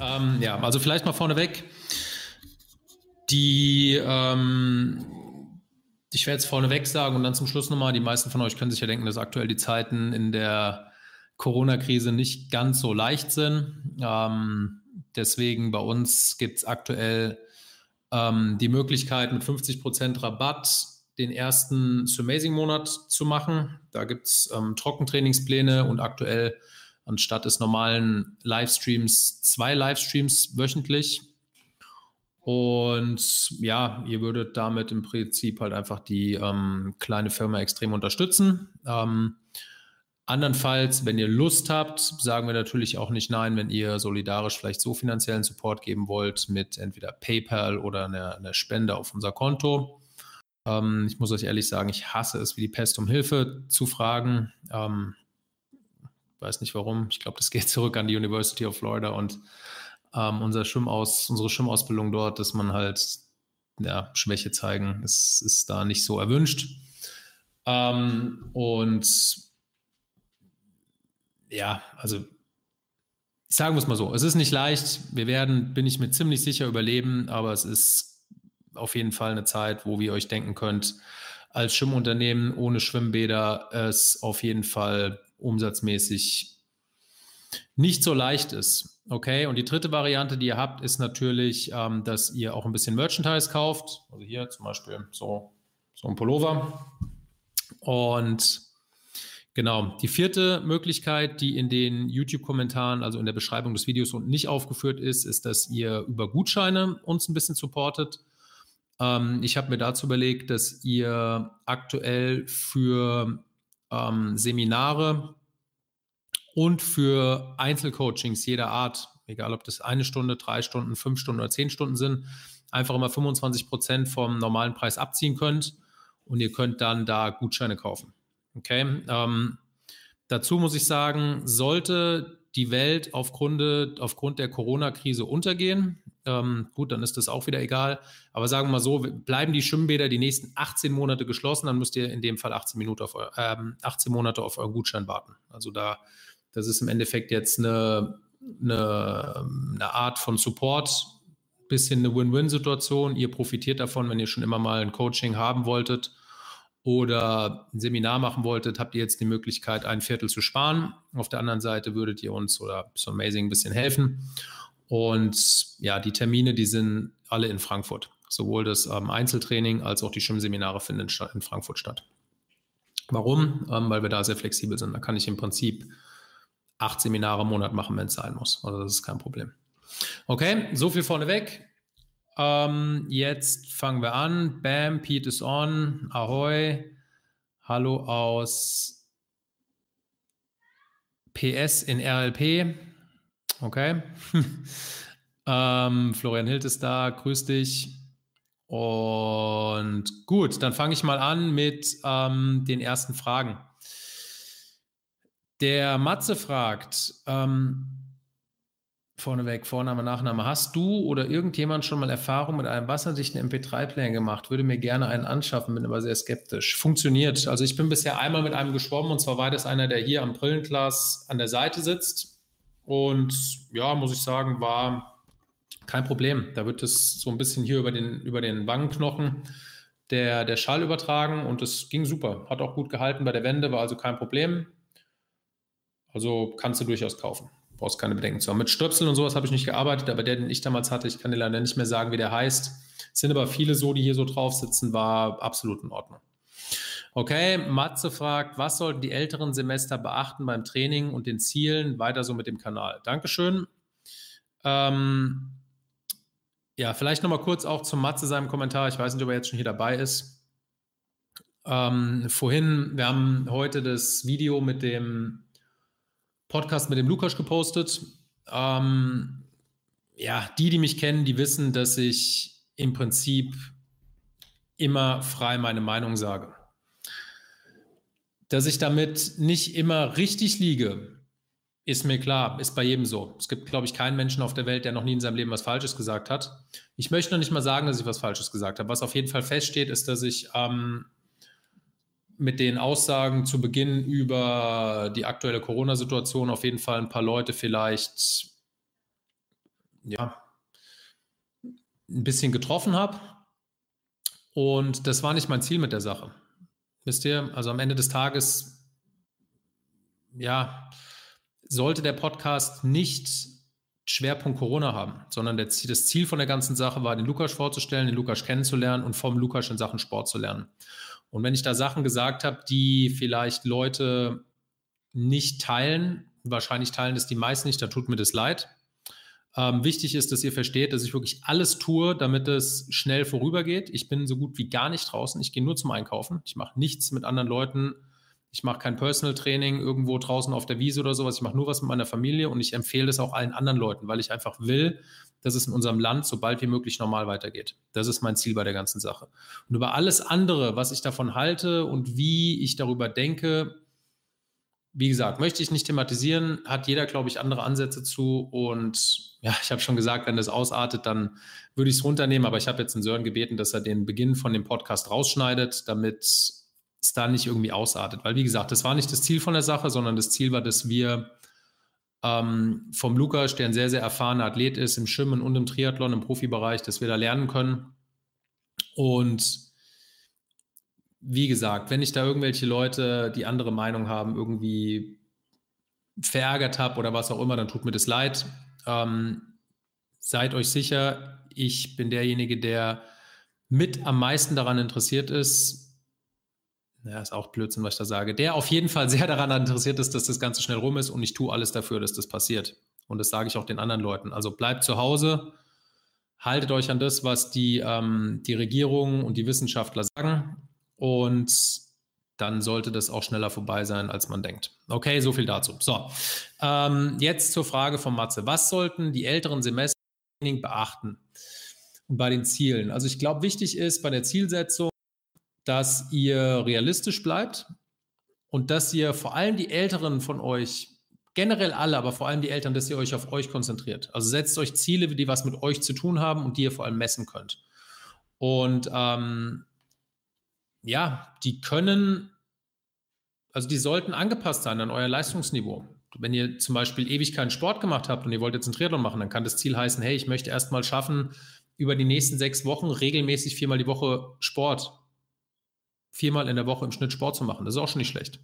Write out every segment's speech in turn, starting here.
Ähm, ja, also vielleicht mal vorneweg. Die, ähm, ich werde jetzt vorneweg sagen und dann zum Schluss nochmal, die meisten von euch können sich ja denken, dass aktuell die Zeiten in der Corona-Krise nicht ganz so leicht sind. Ähm, deswegen bei uns gibt es aktuell ähm, die Möglichkeit, mit 50% Rabatt den ersten Amazing-Monat zu machen. Da gibt es ähm, Trockentrainingspläne und aktuell anstatt des normalen Livestreams zwei Livestreams wöchentlich. Und ja, ihr würdet damit im Prinzip halt einfach die ähm, kleine Firma extrem unterstützen. Ähm, andernfalls, wenn ihr Lust habt, sagen wir natürlich auch nicht nein, wenn ihr solidarisch vielleicht so finanziellen Support geben wollt mit entweder PayPal oder einer, einer Spende auf unser Konto. Ähm, ich muss euch ehrlich sagen, ich hasse es wie die Pest um Hilfe zu fragen. Ähm, weiß nicht warum. Ich glaube, das geht zurück an die University of Florida und ähm, unser Schwimmaus, unsere Schwimmausbildung dort, dass man halt ja, Schwäche zeigen, ist, ist da nicht so erwünscht. Ähm, und ja, also sagen wir es mal so, es ist nicht leicht. Wir werden, bin ich mir ziemlich sicher, überleben, aber es ist auf jeden Fall eine Zeit, wo wir euch denken könnt, als Schwimmunternehmen ohne Schwimmbäder es auf jeden Fall umsatzmäßig nicht so leicht ist. Okay, und die dritte Variante, die ihr habt, ist natürlich, ähm, dass ihr auch ein bisschen Merchandise kauft. Also hier zum Beispiel so, so ein Pullover. Und genau, die vierte Möglichkeit, die in den YouTube-Kommentaren, also in der Beschreibung des Videos und nicht aufgeführt ist, ist, dass ihr über Gutscheine uns ein bisschen supportet. Ähm, ich habe mir dazu überlegt, dass ihr aktuell für ähm, Seminare und für Einzelcoachings jeder Art, egal ob das eine Stunde, drei Stunden, fünf Stunden oder zehn Stunden sind, einfach immer 25 Prozent vom normalen Preis abziehen könnt und ihr könnt dann da Gutscheine kaufen. Okay. Ähm, dazu muss ich sagen, sollte die Welt aufgrund, aufgrund der Corona-Krise untergehen, ähm, gut, dann ist das auch wieder egal. Aber sagen wir mal so, bleiben die Schwimmbäder die nächsten 18 Monate geschlossen, dann müsst ihr in dem Fall 18, Minuten auf, ähm, 18 Monate auf euren Gutschein warten. Also da, das ist im Endeffekt jetzt eine, eine, eine Art von Support, bisschen eine Win-Win-Situation. Ihr profitiert davon, wenn ihr schon immer mal ein Coaching haben wolltet oder ein Seminar machen wolltet, habt ihr jetzt die Möglichkeit, ein Viertel zu sparen. Auf der anderen Seite würdet ihr uns oder so Amazing ein bisschen helfen. Und ja, die Termine, die sind alle in Frankfurt. Sowohl das ähm, Einzeltraining als auch die Schwimmseminare finden in Frankfurt statt. Warum? Ähm, weil wir da sehr flexibel sind. Da kann ich im Prinzip acht Seminare im Monat machen, wenn es sein muss. Also das ist kein Problem. Okay, so viel vorneweg. Ähm, jetzt fangen wir an. Bam, Pete is on. Ahoi. Hallo aus PS in RLP. Okay. ähm, Florian Hilt ist da, grüß dich. Und gut, dann fange ich mal an mit ähm, den ersten Fragen. Der Matze fragt, ähm, vorneweg, Vorname, Nachname, hast du oder irgendjemand schon mal Erfahrung mit einem wasserdichten MP3-Player gemacht? Würde mir gerne einen anschaffen, bin aber sehr skeptisch. Funktioniert. Also ich bin bisher einmal mit einem geschwommen und zwar war das einer, der hier am Brillenglas an der Seite sitzt und ja, muss ich sagen, war kein Problem. Da wird es so ein bisschen hier über den, über den Wangenknochen der, der Schall übertragen und es ging super. Hat auch gut gehalten bei der Wende, war also kein Problem. Also kannst du durchaus kaufen. Brauchst keine Bedenken zu haben. Mit Stöpseln und sowas habe ich nicht gearbeitet, aber der, den ich damals hatte, ich kann dir leider nicht mehr sagen, wie der heißt. Es sind aber viele so, die hier so drauf sitzen, war absolut in Ordnung. Okay, Matze fragt, was sollten die älteren Semester beachten beim Training und den Zielen? Weiter so mit dem Kanal. Dankeschön. Ähm, ja, vielleicht nochmal kurz auch zum Matze seinem Kommentar. Ich weiß nicht, ob er jetzt schon hier dabei ist. Ähm, vorhin, wir haben heute das Video mit dem Podcast mit dem Lukas gepostet. Ähm, ja, die, die mich kennen, die wissen, dass ich im Prinzip immer frei meine Meinung sage. Dass ich damit nicht immer richtig liege, ist mir klar, ist bei jedem so. Es gibt, glaube ich, keinen Menschen auf der Welt, der noch nie in seinem Leben was Falsches gesagt hat. Ich möchte noch nicht mal sagen, dass ich was Falsches gesagt habe. Was auf jeden Fall feststeht, ist, dass ich ähm, mit den Aussagen zu Beginn über die aktuelle Corona-Situation auf jeden Fall ein paar Leute vielleicht ja, ein bisschen getroffen habe. Und das war nicht mein Ziel mit der Sache. Wisst ihr, also am Ende des Tages, ja, sollte der Podcast nicht Schwerpunkt Corona haben, sondern der, das Ziel von der ganzen Sache war, den Lukas vorzustellen, den Lukas kennenzulernen und vom Lukas in Sachen Sport zu lernen. Und wenn ich da Sachen gesagt habe, die vielleicht Leute nicht teilen, wahrscheinlich teilen das die meisten nicht, da tut mir das leid. Ähm, wichtig ist, dass ihr versteht, dass ich wirklich alles tue, damit es schnell vorübergeht. Ich bin so gut wie gar nicht draußen. Ich gehe nur zum Einkaufen. Ich mache nichts mit anderen Leuten. Ich mache kein Personal Training irgendwo draußen auf der Wiese oder sowas. Ich mache nur was mit meiner Familie und ich empfehle das auch allen anderen Leuten, weil ich einfach will, dass es in unserem Land so bald wie möglich normal weitergeht. Das ist mein Ziel bei der ganzen Sache. Und über alles andere, was ich davon halte und wie ich darüber denke, wie gesagt, möchte ich nicht thematisieren, hat jeder, glaube ich, andere Ansätze zu. Und ja, ich habe schon gesagt, wenn das ausartet, dann würde ich es runternehmen. Aber ich habe jetzt den Sören gebeten, dass er den Beginn von dem Podcast rausschneidet, damit es da nicht irgendwie ausartet. Weil, wie gesagt, das war nicht das Ziel von der Sache, sondern das Ziel war, dass wir ähm, vom Lukas, der ein sehr, sehr erfahrener Athlet ist, im Schwimmen und im Triathlon, im Profibereich, dass wir da lernen können. Und wie gesagt, wenn ich da irgendwelche Leute, die andere Meinung haben, irgendwie verärgert habe oder was auch immer, dann tut mir das leid. Ähm, seid euch sicher, ich bin derjenige, der mit am meisten daran interessiert ist, ja, ist auch Blödsinn, was ich da sage, der auf jeden Fall sehr daran interessiert ist, dass das Ganze schnell rum ist und ich tue alles dafür, dass das passiert. Und das sage ich auch den anderen Leuten. Also bleibt zu Hause, haltet euch an das, was die, ähm, die Regierung und die Wissenschaftler sagen und dann sollte das auch schneller vorbei sein, als man denkt. Okay, so viel dazu. So, ähm, jetzt zur Frage von Matze. Was sollten die älteren Semester beachten bei den Zielen? Also ich glaube, wichtig ist bei der Zielsetzung, dass ihr realistisch bleibt und dass ihr vor allem die Älteren von euch, generell alle, aber vor allem die Eltern, dass ihr euch auf euch konzentriert. Also setzt euch Ziele, die was mit euch zu tun haben und die ihr vor allem messen könnt. Und ähm, ja, die können, also die sollten angepasst sein an euer Leistungsniveau. Wenn ihr zum Beispiel ewig keinen Sport gemacht habt und ihr wollt jetzt einen Triathlon machen, dann kann das Ziel heißen, hey, ich möchte erstmal schaffen, über die nächsten sechs Wochen regelmäßig viermal die Woche Sport, viermal in der Woche im Schnitt Sport zu machen. Das ist auch schon nicht schlecht.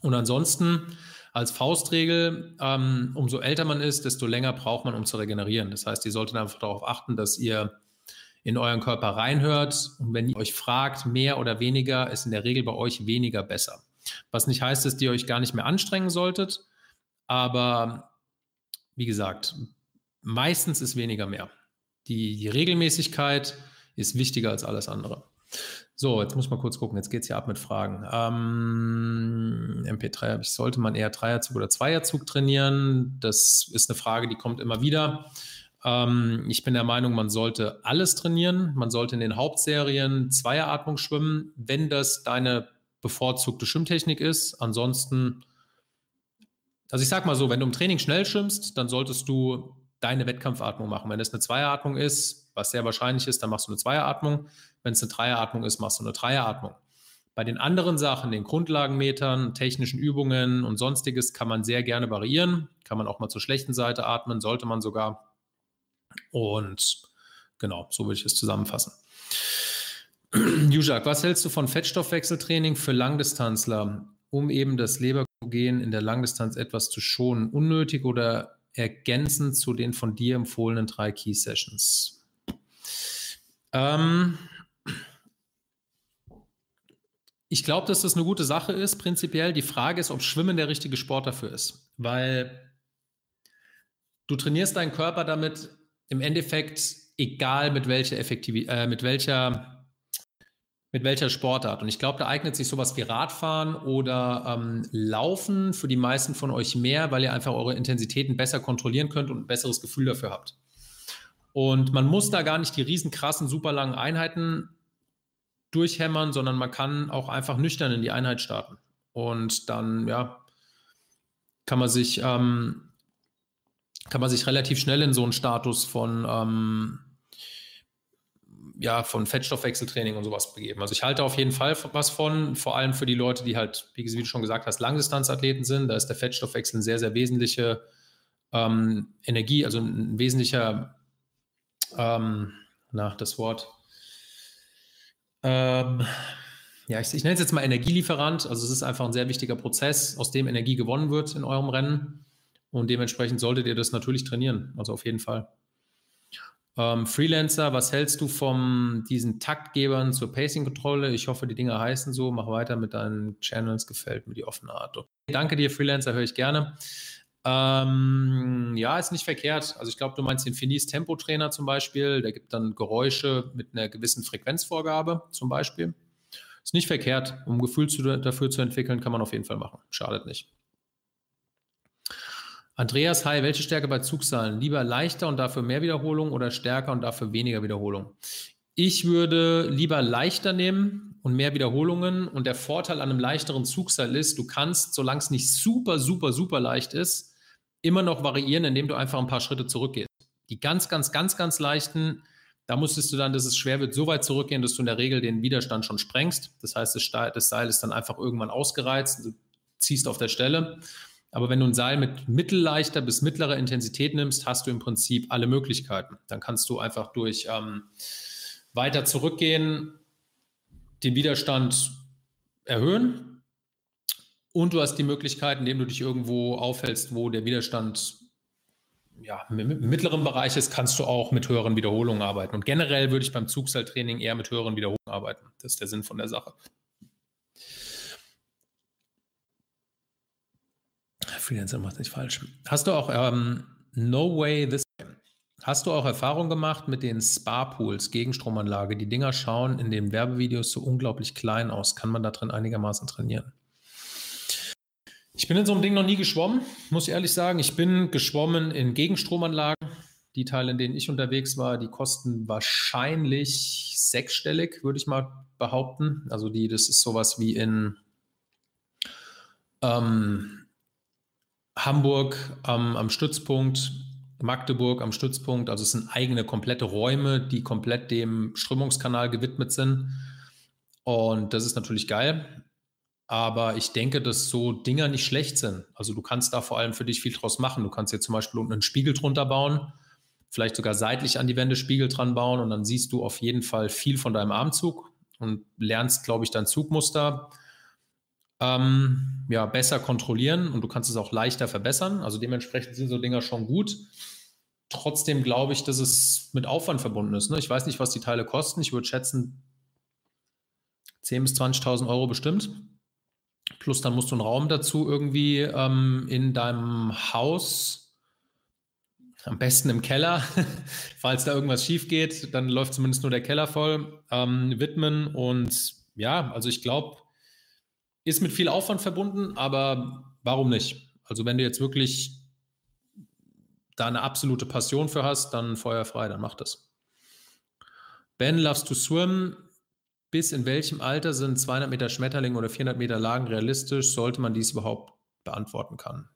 Und ansonsten als Faustregel, ähm, umso älter man ist, desto länger braucht man, um zu regenerieren. Das heißt, ihr solltet einfach darauf achten, dass ihr in euren Körper reinhört und wenn ihr euch fragt, mehr oder weniger, ist in der Regel bei euch weniger besser. Was nicht heißt, dass ihr euch gar nicht mehr anstrengen solltet, aber wie gesagt, meistens ist weniger mehr. Die, die Regelmäßigkeit ist wichtiger als alles andere. So, jetzt muss man kurz gucken. Jetzt geht es ja ab mit Fragen. Ähm, MP3 ich, sollte man eher Dreierzug oder Zweierzug trainieren? Das ist eine Frage, die kommt immer wieder. Ähm, ich bin der Meinung, man sollte alles trainieren. Man sollte in den Hauptserien Zweieratmung schwimmen, wenn das deine bevorzugte Schwimmtechnik ist. Ansonsten, also ich sag mal so, wenn du im Training schnell schwimmst, dann solltest du deine Wettkampfatmung machen. Wenn es eine Zweieratmung ist, was sehr wahrscheinlich ist, dann machst du eine Zweieratmung. Wenn es eine Dreieratmung ist, machst du eine Dreieratmung. Bei den anderen Sachen, den Grundlagenmetern, technischen Übungen und sonstiges, kann man sehr gerne variieren. Kann man auch mal zur schlechten Seite atmen, sollte man sogar. Und genau, so würde ich es zusammenfassen. Jujak, was hältst du von Fettstoffwechseltraining für Langdistanzler, um eben das Leberkogen in der Langdistanz etwas zu schonen? Unnötig oder ergänzend zu den von dir empfohlenen drei Key Sessions? Ähm, ich glaube, dass das eine gute Sache ist, prinzipiell. Die Frage ist, ob Schwimmen der richtige Sport dafür ist. Weil du trainierst deinen Körper damit im Endeffekt egal mit welcher Effektivität, äh, mit welcher mit welcher Sportart. Und ich glaube, da eignet sich sowas wie Radfahren oder ähm, Laufen für die meisten von euch mehr, weil ihr einfach eure Intensitäten besser kontrollieren könnt und ein besseres Gefühl dafür habt. Und man muss da gar nicht die riesen krassen, super langen Einheiten durchhämmern, sondern man kann auch einfach nüchtern in die Einheit starten. Und dann, ja, kann man sich ähm, kann man sich relativ schnell in so einen Status von, ähm, ja, von Fettstoffwechseltraining und sowas begeben. Also ich halte auf jeden Fall was von, vor allem für die Leute, die halt, wie du schon gesagt hast, Langdistanzathleten sind. Da ist der Fettstoffwechsel eine sehr, sehr wesentliche ähm, Energie, also ein wesentlicher, ähm, na, das Wort, ähm, ja, ich, ich nenne es jetzt mal Energielieferant. Also es ist einfach ein sehr wichtiger Prozess, aus dem Energie gewonnen wird in eurem Rennen. Und dementsprechend solltet ihr das natürlich trainieren. Also auf jeden Fall. Ähm, Freelancer, was hältst du von diesen Taktgebern zur Pacing-Kontrolle? Ich hoffe, die Dinge heißen so. Mach weiter mit deinen Channels, gefällt mir die offene Art. Danke dir, Freelancer, höre ich gerne. Ähm, ja, ist nicht verkehrt. Also ich glaube, du meinst den Finis Tempo-Trainer zum Beispiel. Der gibt dann Geräusche mit einer gewissen Frequenzvorgabe zum Beispiel. Ist nicht verkehrt. Um Gefühl zu, dafür zu entwickeln, kann man auf jeden Fall machen. Schadet nicht. Andreas, hi, welche Stärke bei Zugzahlen? Lieber leichter und dafür mehr Wiederholung oder stärker und dafür weniger Wiederholung? Ich würde lieber leichter nehmen und mehr Wiederholungen. Und der Vorteil an einem leichteren Zugseil ist, du kannst, solange es nicht super, super, super leicht ist, immer noch variieren, indem du einfach ein paar Schritte zurückgehst. Die ganz, ganz, ganz, ganz leichten, da musstest du dann, dass es schwer wird, so weit zurückgehen, dass du in der Regel den Widerstand schon sprengst. Das heißt, das Seil ist dann einfach irgendwann ausgereizt, du ziehst auf der Stelle. Aber wenn du ein Seil mit mittelleichter bis mittlerer Intensität nimmst, hast du im Prinzip alle Möglichkeiten. Dann kannst du einfach durch ähm, weiter zurückgehen, den Widerstand erhöhen und du hast die Möglichkeit, indem du dich irgendwo aufhältst, wo der Widerstand ja, im mittleren Bereich ist, kannst du auch mit höheren Wiederholungen arbeiten. Und generell würde ich beim Zugseiltraining eher mit höheren Wiederholungen arbeiten. Das ist der Sinn von der Sache. Freelancer macht nicht falsch. Hast du auch ähm, No Way This? Hast du auch Erfahrung gemacht mit den Spa-Pools, Gegenstromanlage? Die Dinger schauen in den Werbevideos so unglaublich klein aus. Kann man da drin einigermaßen trainieren? Ich bin in so einem Ding noch nie geschwommen, muss ich ehrlich sagen. Ich bin geschwommen in Gegenstromanlagen. Die Teile, in denen ich unterwegs war, die kosten wahrscheinlich sechsstellig, würde ich mal behaupten. Also die, das ist sowas wie in ähm, Hamburg am, am Stützpunkt, Magdeburg am Stützpunkt. Also es sind eigene komplette Räume, die komplett dem Strömungskanal gewidmet sind. Und das ist natürlich geil. Aber ich denke, dass so Dinger nicht schlecht sind. Also du kannst da vor allem für dich viel draus machen. Du kannst jetzt zum Beispiel unten einen Spiegel drunter bauen, vielleicht sogar seitlich an die Wände Spiegel dran bauen und dann siehst du auf jeden Fall viel von deinem Armzug und lernst, glaube ich, dein Zugmuster ähm, ja, besser kontrollieren und du kannst es auch leichter verbessern. Also dementsprechend sind so Dinger schon gut. Trotzdem glaube ich, dass es mit Aufwand verbunden ist. Ne? Ich weiß nicht, was die Teile kosten. Ich würde schätzen 10.000 bis 20.000 Euro bestimmt. Plus dann musst du einen Raum dazu irgendwie ähm, in deinem Haus, am besten im Keller, falls da irgendwas schief geht, dann läuft zumindest nur der Keller voll, ähm, widmen. Und ja, also ich glaube, ist mit viel Aufwand verbunden, aber warum nicht? Also wenn du jetzt wirklich da eine absolute Passion für hast, dann feuerfrei, dann mach das. Ben loves to swim. Bis in welchem Alter sind 200 Meter Schmetterling oder 400 Meter Lagen realistisch? Sollte man dies überhaupt beantworten kann?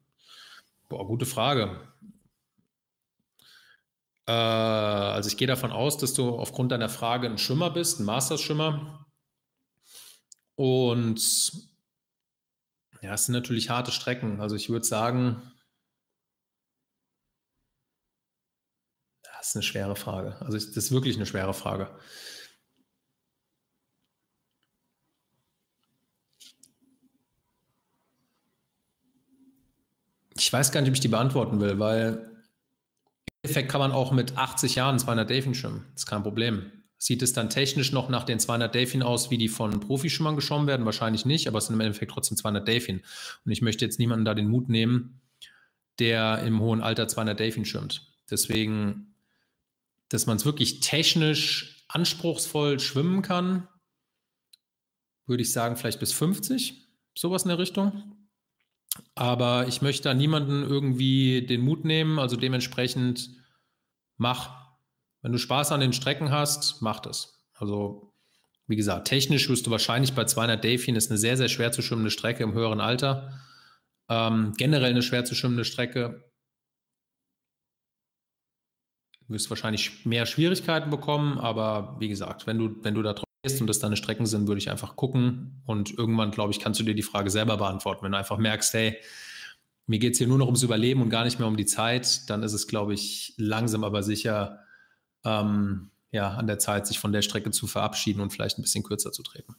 Boah, gute Frage. Äh, also ich gehe davon aus, dass du aufgrund deiner Frage ein Schwimmer bist, ein Masters-Schwimmer. Und ja, es sind natürlich harte Strecken. Also ich würde sagen, das ist eine schwere Frage. Also das ist wirklich eine schwere Frage. Ich weiß gar nicht, ob ich die beantworten will, weil im Endeffekt kann man auch mit 80 Jahren 200 Delfin schwimmen. Das ist kein Problem. Sieht es dann technisch noch nach den 200 Delfin aus, wie die von Profischwimmern geschwommen werden? Wahrscheinlich nicht, aber es sind im Endeffekt trotzdem 200 Delfin. Und ich möchte jetzt niemanden da den Mut nehmen, der im hohen Alter 200 Delfin schwimmt. Deswegen, dass man es wirklich technisch anspruchsvoll schwimmen kann, würde ich sagen, vielleicht bis 50, sowas in der Richtung. Aber ich möchte da niemanden irgendwie den Mut nehmen, also dementsprechend mach wenn du Spaß an den Strecken hast, mach das. Also, wie gesagt, technisch wirst du wahrscheinlich bei 200 Delfin, ist eine sehr, sehr schwer zu schwimmende Strecke im höheren Alter. Ähm, generell eine schwer zu schwimmende Strecke. Du wirst wahrscheinlich mehr Schwierigkeiten bekommen, aber wie gesagt, wenn du, wenn du da drauf gehst und das deine Strecken sind, würde ich einfach gucken und irgendwann, glaube ich, kannst du dir die Frage selber beantworten. Wenn du einfach merkst, hey, mir geht es hier nur noch ums Überleben und gar nicht mehr um die Zeit, dann ist es, glaube ich, langsam aber sicher ähm, ja, an der Zeit, sich von der Strecke zu verabschieden und vielleicht ein bisschen kürzer zu treten.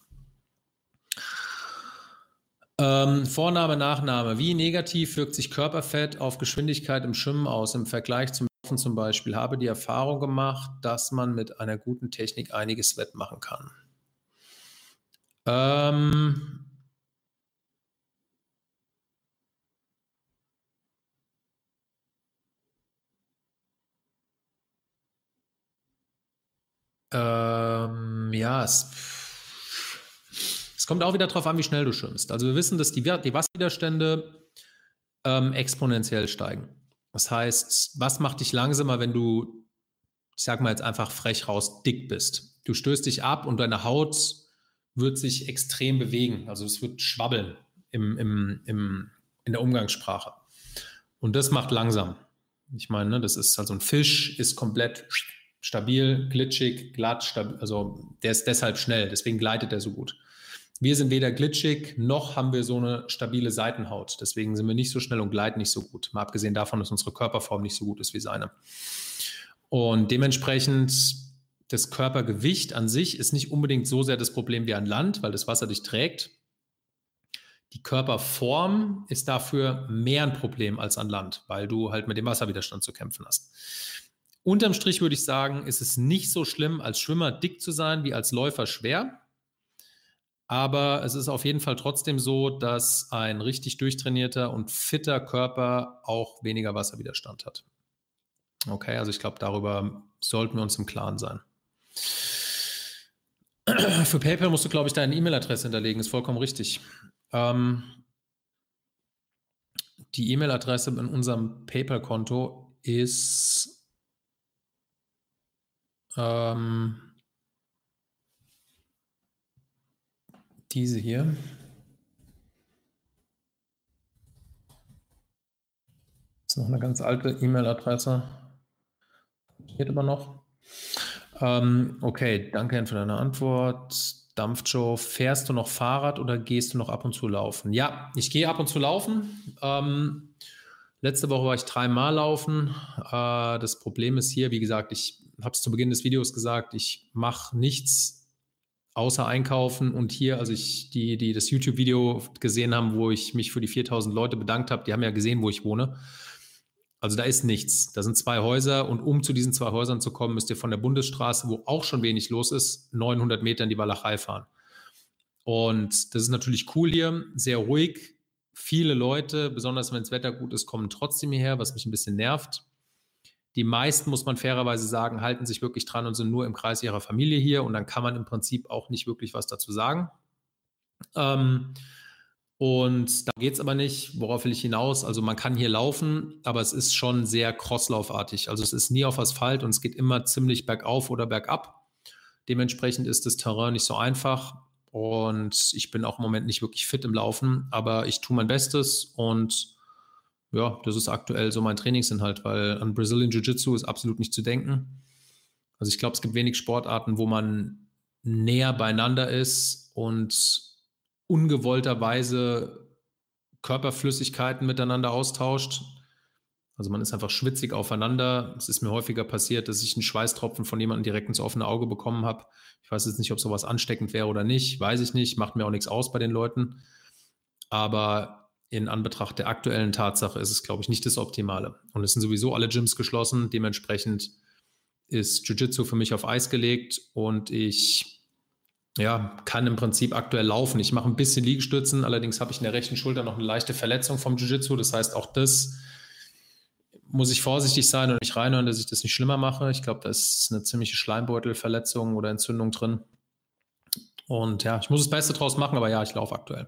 Ähm, Vorname, Nachname. Wie negativ wirkt sich Körperfett auf Geschwindigkeit im Schwimmen aus im Vergleich zum Laufen zum Beispiel? Habe die Erfahrung gemacht, dass man mit einer guten Technik einiges wettmachen kann. Ähm, ähm, ja, es kommt auch wieder darauf an, wie schnell du schwimmst. Also wir wissen, dass die, die Wasserwiderstände ähm, exponentiell steigen. Das heißt, was macht dich langsamer, wenn du, ich sag mal jetzt einfach frech raus, dick bist? Du stößt dich ab und deine Haut wird sich extrem bewegen. Also es wird schwabbeln im, im, im, in der Umgangssprache. Und das macht langsam. Ich meine, ne, das ist also ein Fisch, ist komplett stabil, glitschig, glatt, stabil, also der ist deshalb schnell, deswegen gleitet er so gut. Wir sind weder glitschig, noch haben wir so eine stabile Seitenhaut. Deswegen sind wir nicht so schnell und gleiten nicht so gut. Mal abgesehen davon, dass unsere Körperform nicht so gut ist wie seine. Und dementsprechend das Körpergewicht an sich ist nicht unbedingt so sehr das Problem wie an Land, weil das Wasser dich trägt. Die Körperform ist dafür mehr ein Problem als an Land, weil du halt mit dem Wasserwiderstand zu kämpfen hast. Unterm Strich würde ich sagen, ist es nicht so schlimm, als Schwimmer dick zu sein, wie als Läufer schwer. Aber es ist auf jeden Fall trotzdem so, dass ein richtig durchtrainierter und fitter Körper auch weniger Wasserwiderstand hat. Okay, also ich glaube, darüber sollten wir uns im Klaren sein. Für PayPal musst du, glaube ich, deine E-Mail-Adresse hinterlegen, ist vollkommen richtig. Ähm, die E-Mail-Adresse in unserem PayPal-Konto ist ähm, diese hier. Das ist noch eine ganz alte E-Mail-Adresse. Geht immer noch. Ähm, okay, danke für deine Antwort. Dampfjoe, fährst du noch Fahrrad oder gehst du noch ab und zu laufen? Ja, ich gehe ab und zu laufen. Ähm, letzte Woche war ich dreimal laufen. Äh, das Problem ist hier, wie gesagt, ich habe es zu Beginn des Videos gesagt, ich mache nichts außer einkaufen und hier, also ich, die, die das YouTube-Video gesehen haben, wo ich mich für die 4000 Leute bedankt habe, die haben ja gesehen, wo ich wohne. Also da ist nichts. Da sind zwei Häuser und um zu diesen zwei Häusern zu kommen, müsst ihr von der Bundesstraße, wo auch schon wenig los ist, 900 Meter in die Walachei fahren. Und das ist natürlich cool hier, sehr ruhig. Viele Leute, besonders wenn das Wetter gut ist, kommen trotzdem hierher, was mich ein bisschen nervt. Die meisten, muss man fairerweise sagen, halten sich wirklich dran und sind nur im Kreis ihrer Familie hier und dann kann man im Prinzip auch nicht wirklich was dazu sagen. Ähm, und da geht es aber nicht. Worauf will ich hinaus? Also man kann hier laufen, aber es ist schon sehr crosslaufartig. Also es ist nie auf Asphalt und es geht immer ziemlich bergauf oder bergab. Dementsprechend ist das Terrain nicht so einfach. Und ich bin auch im Moment nicht wirklich fit im Laufen, aber ich tue mein Bestes und ja, das ist aktuell so mein Trainingsinhalt, weil an Brazilian Jiu-Jitsu ist absolut nicht zu denken. Also ich glaube, es gibt wenig Sportarten, wo man näher beieinander ist und ungewollterweise Körperflüssigkeiten miteinander austauscht. Also man ist einfach schwitzig aufeinander. Es ist mir häufiger passiert, dass ich einen Schweißtropfen von jemandem direkt ins offene Auge bekommen habe. Ich weiß jetzt nicht, ob sowas ansteckend wäre oder nicht. Weiß ich nicht. Macht mir auch nichts aus bei den Leuten. Aber in Anbetracht der aktuellen Tatsache ist es, glaube ich, nicht das Optimale. Und es sind sowieso alle Gyms geschlossen. Dementsprechend ist Jiu-Jitsu für mich auf Eis gelegt und ich ja, kann im Prinzip aktuell laufen. Ich mache ein bisschen Liegestützen, allerdings habe ich in der rechten Schulter noch eine leichte Verletzung vom Jiu-Jitsu. Das heißt, auch das muss ich vorsichtig sein und nicht reinhören, dass ich das nicht schlimmer mache. Ich glaube, da ist eine ziemliche Schleimbeutelverletzung oder Entzündung drin. Und ja, ich muss das Beste draus machen, aber ja, ich laufe aktuell.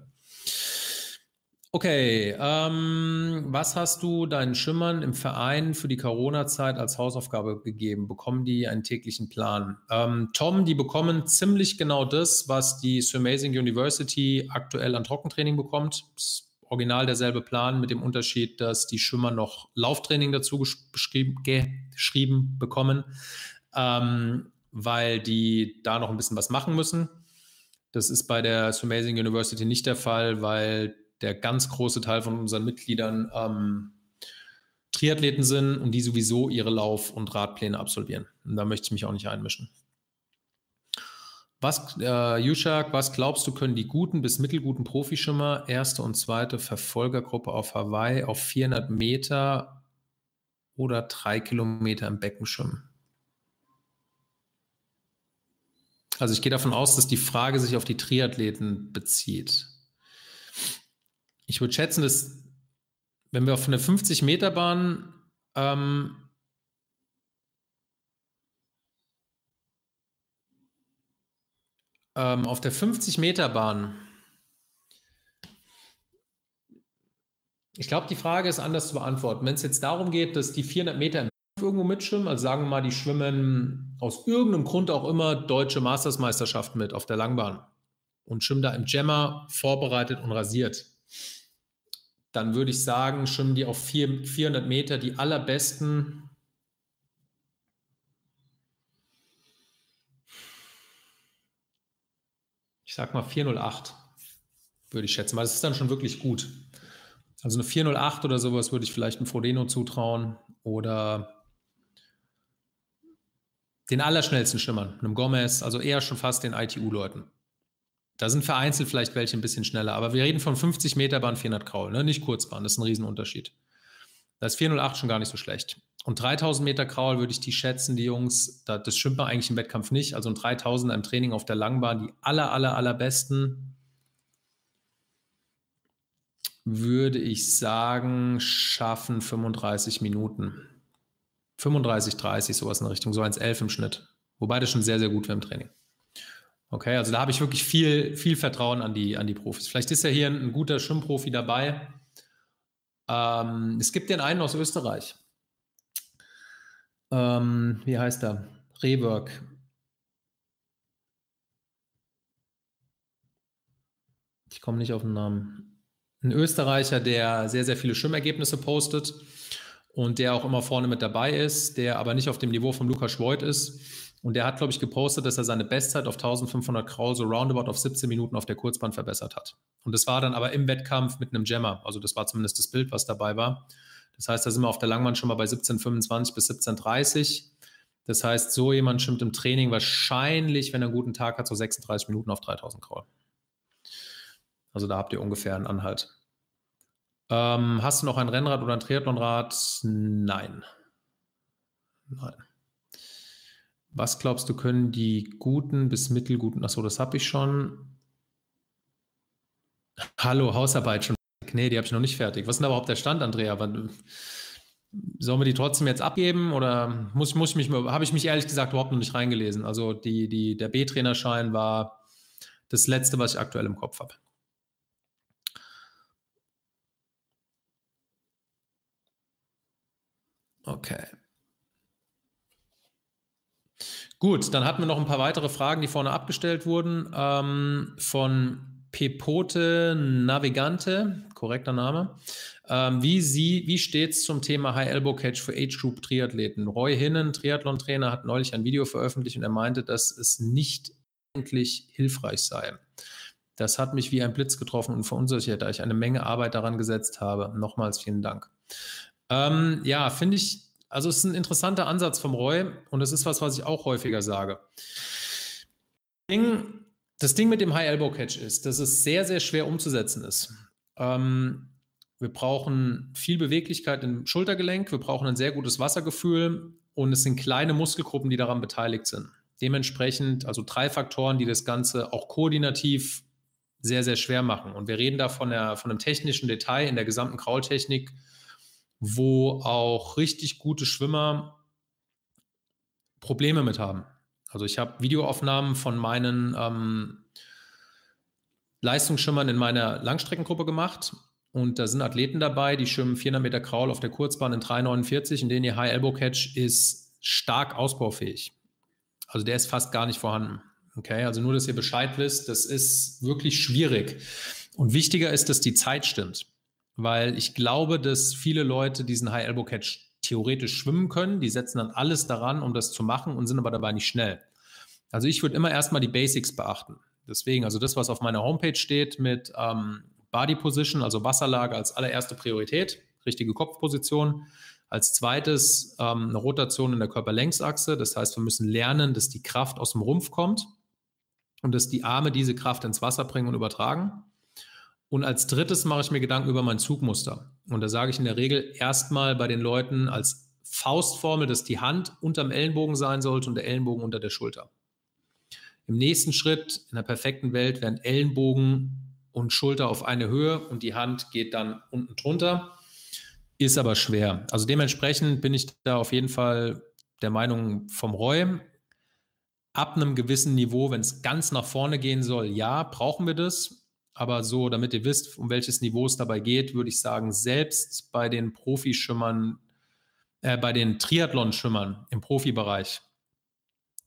Okay, ähm, was hast du deinen Schimmern im Verein für die Corona-Zeit als Hausaufgabe gegeben? Bekommen die einen täglichen Plan? Ähm, Tom, die bekommen ziemlich genau das, was die Sir Amazing University aktuell an Trockentraining bekommt. Original derselbe Plan mit dem Unterschied, dass die Schwimmer noch Lauftraining dazu geschrieben, bekommen, ähm, weil die da noch ein bisschen was machen müssen. Das ist bei der Amazing University nicht der Fall, weil der ganz große Teil von unseren Mitgliedern ähm, Triathleten sind und die sowieso ihre Lauf- und Radpläne absolvieren. Und da möchte ich mich auch nicht einmischen. Was, äh, Yushak, was glaubst du, können die guten bis mittelguten Profischimmer, erste und zweite Verfolgergruppe auf Hawaii auf 400 Meter oder drei Kilometer im Becken schwimmen? Also ich gehe davon aus, dass die Frage sich auf die Triathleten bezieht. Ich würde schätzen, dass wenn wir auf eine 50-Meter-Bahn ähm, ähm, auf der 50-Meter-Bahn, ich glaube, die Frage ist anders zu beantworten. Wenn es jetzt darum geht, dass die 400 Meter irgendwo mitschwimmen, also sagen wir mal, die schwimmen aus irgendeinem Grund auch immer deutsche Mastersmeisterschaft mit auf der Langbahn und schwimmen da im Jammer vorbereitet und rasiert dann würde ich sagen, schwimmen die auf 400 Meter die allerbesten. Ich sag mal 408, würde ich schätzen, weil das ist dann schon wirklich gut. Also eine 408 oder sowas würde ich vielleicht einem Frodeno zutrauen oder den allerschnellsten Schwimmern, einem Gomez, also eher schon fast den ITU-Leuten. Da sind vereinzelt vielleicht welche ein bisschen schneller, aber wir reden von 50 Meter Bahn, 400 Kraul, ne? nicht Kurzbahn, das ist ein Riesenunterschied. Da ist 408 schon gar nicht so schlecht. Und 3000 Meter Kraul würde ich die schätzen, die Jungs, das schwimmt man eigentlich im Wettkampf nicht. Also ein 3000er im Training auf der Langbahn, die aller, aller, allerbesten, würde ich sagen, schaffen 35 Minuten. 35, 30, sowas in Richtung, so 1,11 im Schnitt. Wobei das schon sehr, sehr gut wäre im Training. Okay, also da habe ich wirklich viel, viel Vertrauen an die, an die Profis. Vielleicht ist ja hier ein, ein guter Schwimmprofi dabei. Ähm, es gibt den einen aus Österreich. Ähm, wie heißt er? Rehberg. Ich komme nicht auf den Namen. Ein Österreicher, der sehr, sehr viele Schwimmergebnisse postet und der auch immer vorne mit dabei ist, der aber nicht auf dem Niveau von Lukas Schwoid ist und der hat, glaube ich, gepostet, dass er seine Bestzeit auf 1500 Kraul so roundabout auf 17 Minuten auf der Kurzbahn verbessert hat. Und das war dann aber im Wettkampf mit einem Jammer. Also das war zumindest das Bild, was dabei war. Das heißt, da sind wir auf der Langbahn schon mal bei 17,25 bis 17,30. Das heißt, so jemand schwimmt im Training wahrscheinlich, wenn er einen guten Tag hat, so 36 Minuten auf 3000 Kraul. Also da habt ihr ungefähr einen Anhalt. Ähm, hast du noch ein Rennrad oder ein Triathlonrad? Nein. Nein. Was glaubst du, können die guten bis mittelguten, achso, das habe ich schon. Hallo, Hausarbeit schon. Nee, die habe ich noch nicht fertig. Was ist denn überhaupt der Stand, Andrea? Sollen wir die trotzdem jetzt abgeben oder muss, muss habe ich mich ehrlich gesagt überhaupt noch nicht reingelesen? Also die, die, der B-Trainerschein war das letzte, was ich aktuell im Kopf habe. Okay. Gut, dann hatten wir noch ein paar weitere Fragen, die vorne abgestellt wurden. Ähm, von Pepote Navigante, korrekter Name. Ähm, wie wie steht es zum Thema High Elbow Catch für Age Group Triathleten? Roy Hinnen, Triathlon-Trainer, hat neulich ein Video veröffentlicht und er meinte, dass es nicht endlich hilfreich sei. Das hat mich wie ein Blitz getroffen und verunsichert, da ich eine Menge Arbeit daran gesetzt habe. Nochmals vielen Dank. Ähm, ja, finde ich also es ist ein interessanter Ansatz vom Roy und das ist was, was ich auch häufiger sage. Das Ding mit dem High Elbow Catch ist, dass es sehr, sehr schwer umzusetzen ist. Ähm, wir brauchen viel Beweglichkeit im Schultergelenk, wir brauchen ein sehr gutes Wassergefühl und es sind kleine Muskelgruppen, die daran beteiligt sind. Dementsprechend also drei Faktoren, die das Ganze auch koordinativ sehr, sehr schwer machen. Und wir reden da von, der, von einem technischen Detail in der gesamten Kraultechnik, wo auch richtig gute Schwimmer Probleme mit haben. Also ich habe Videoaufnahmen von meinen ähm, Leistungsschwimmern in meiner Langstreckengruppe gemacht und da sind Athleten dabei, die schwimmen 400 Meter Kraul auf der Kurzbahn in 3,49, in denen ihr High Elbow Catch ist stark ausbaufähig. Also der ist fast gar nicht vorhanden. Okay, also nur, dass ihr Bescheid wisst, das ist wirklich schwierig. Und wichtiger ist, dass die Zeit stimmt. Weil ich glaube, dass viele Leute diesen High Elbow Catch theoretisch schwimmen können. Die setzen dann alles daran, um das zu machen und sind aber dabei nicht schnell. Also ich würde immer erstmal die Basics beachten. Deswegen, also das, was auf meiner Homepage steht mit ähm, Body Position, also Wasserlage als allererste Priorität, richtige Kopfposition. Als zweites ähm, eine Rotation in der Körperlängsachse. Das heißt, wir müssen lernen, dass die Kraft aus dem Rumpf kommt und dass die Arme diese Kraft ins Wasser bringen und übertragen. Und als drittes mache ich mir Gedanken über mein Zugmuster. Und da sage ich in der Regel erstmal bei den Leuten als Faustformel, dass die Hand unterm Ellenbogen sein sollte und der Ellenbogen unter der Schulter. Im nächsten Schritt, in der perfekten Welt, werden Ellenbogen und Schulter auf eine Höhe und die Hand geht dann unten drunter. Ist aber schwer. Also dementsprechend bin ich da auf jeden Fall der Meinung vom Roy. Ab einem gewissen Niveau, wenn es ganz nach vorne gehen soll, ja, brauchen wir das. Aber so, damit ihr wisst, um welches Niveau es dabei geht, würde ich sagen, selbst bei den Profischwimmern, äh, bei den Triathlon-Schwimmern im Profibereich